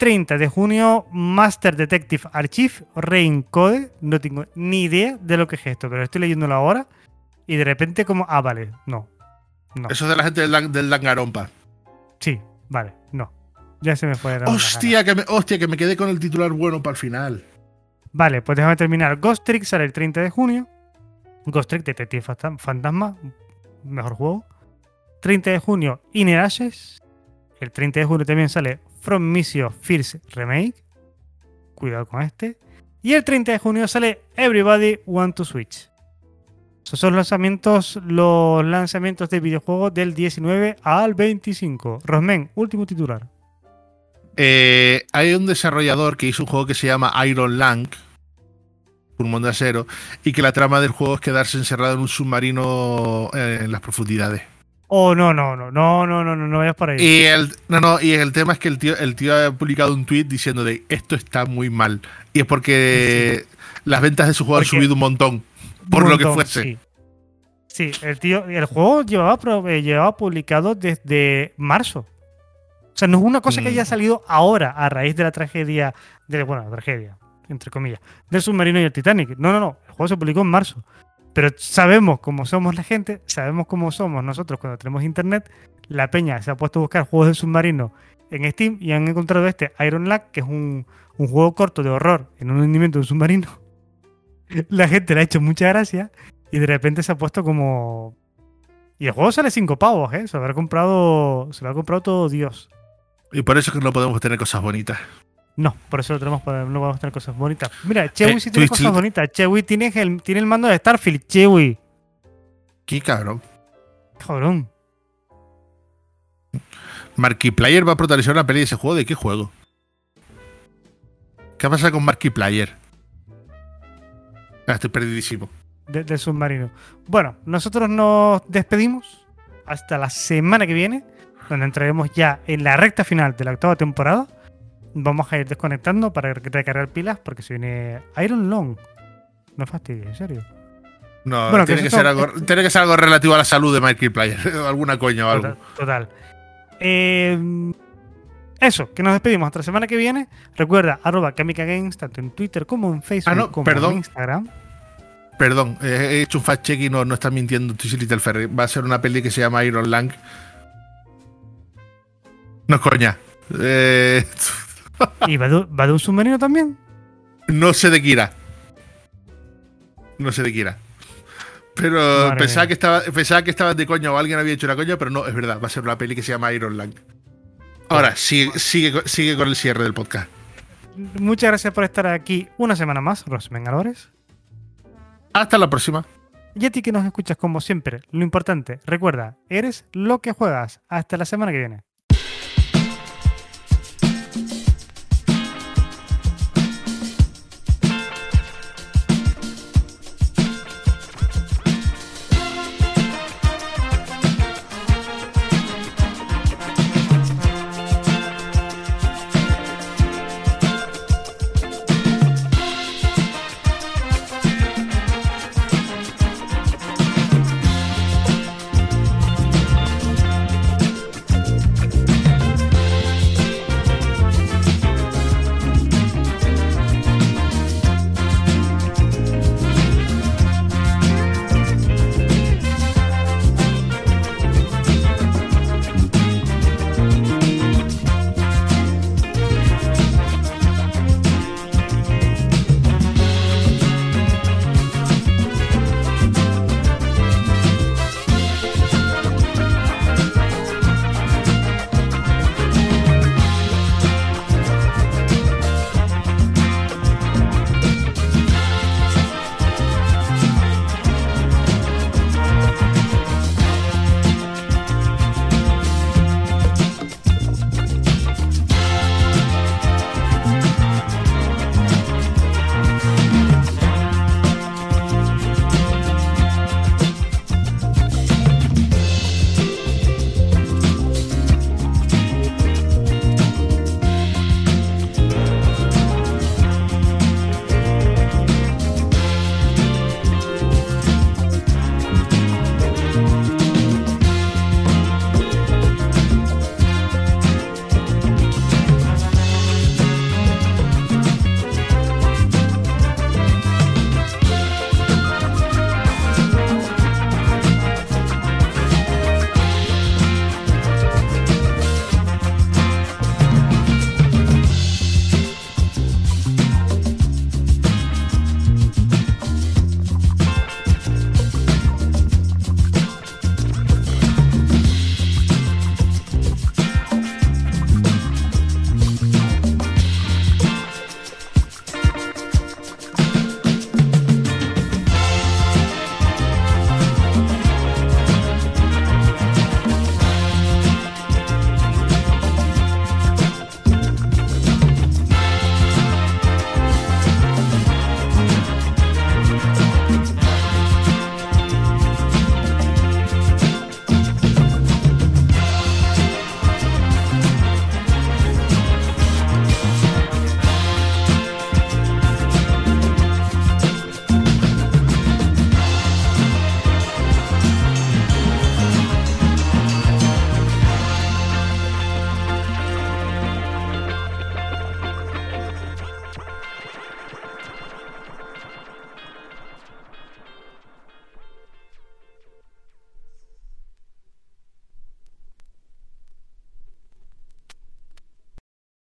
30 de junio, Master Detective Archive Reincode. No tengo ni idea de lo que es esto, pero estoy leyéndolo ahora. Y de repente, como. Ah, vale, no. No. Eso es de la gente del, del Dangarompa. Sí, vale, no. Ya se me fue. la-. Hostia que, me, hostia, que me quedé con el titular bueno para el final. Vale, pues déjame terminar. Ghost Trick sale el 30 de junio. Ghost Trick Detective Fantasma, mejor juego. 30 de junio, Inner Ashes. El 30 de junio también sale From Mission First Remake. Cuidado con este. Y el 30 de junio sale Everybody Want to Switch. Esos son los lanzamientos, los lanzamientos de videojuegos del 19 al 25. Rosmen, último titular. Eh, hay un desarrollador que hizo un juego que se llama Iron Lang, mundo de acero, y que la trama del juego es quedarse encerrado en un submarino eh, en las profundidades. Oh, no, no, no, no, no, no, no, no vayas por ahí. Y el, no, no, y el tema es que el tío, el tío ha publicado un tweet diciendo de esto está muy mal. Y es porque las ventas de su juego han subido un montón. Por Un lo que fuese. Sí. Sí, el tío, el juego llevaba, eh, llevaba publicado desde marzo. O sea, no es una cosa que Mm. haya salido ahora a raíz de la tragedia, de, bueno, la tragedia, entre comillas, del submarino y el Titanic. No, no, no. El juego se publicó en marzo. Pero sabemos cómo somos la gente, sabemos cómo somos nosotros cuando tenemos internet. La peña se ha puesto a buscar juegos de submarino en Steam y han encontrado este Iron Lad, que es un, un juego corto de horror en un hundimiento de un submarino. La gente le ha hecho mucha gracia y de repente se ha puesto como. Y el juego sale cinco pavos, ¿eh? Se lo habrá comprado. Se lo ha comprado todo Dios. Y por eso es que no podemos tener cosas bonitas. No, por eso lo tenemos, no podemos tener cosas bonitas. Mira, Chewy Eh, sí tiene Twitch cosas bonitas. Chewy tiene el, tiene el mando de Starfield. Chewy. Qué cabrón. Cabrón. Markiplier va a protagonizar una peli de ese juego. ¿De qué juego? ¿Qué pasa con Markiplier? Ah, estoy perdidísimo. de- del submarino. Bueno, nosotros nos despedimos hasta la semana que viene, donde entraremos ya en la recta final de la octava temporada. Vamos a ir desconectando para recargar pilas porque se viene Iron Long. No fastidies, en serio. No, Bueno, tiene, que ser algo, tiene que ser algo relativo a la salud de Markiplier. Alguna coña o algo. Total. total. Eh, eso, que nos despedimos hasta la semana que viene. Recuerda, arroba Kamika Games, tanto en Twitter como en Facebook Ah, no, como perdón. en Instagram. Perdón, eh, he hecho un fact check y no, no está mintiendo Twisty Little Ferry. Va a ser una peli que se llama Iron Lang. No es coña. Eh, ¿Y va de, va de un submarino también? no sé de Kira. No sé de Kira. Pero Madre pensaba mía. que, estaba, pensaba que estabas de coña o alguien había hecho una coña, pero no, es verdad. Va a ser una peli que se llama Iron Lang. Ahora, sigue, sigue, con- sigue con el cierre del podcast. Muchas gracias por estar aquí una semana más, Rosmen Alvarez. Hasta la próxima. Y a ti que nos escuchas como siempre, lo importante, recuerda, eres lo que juegas. Hasta la semana que viene.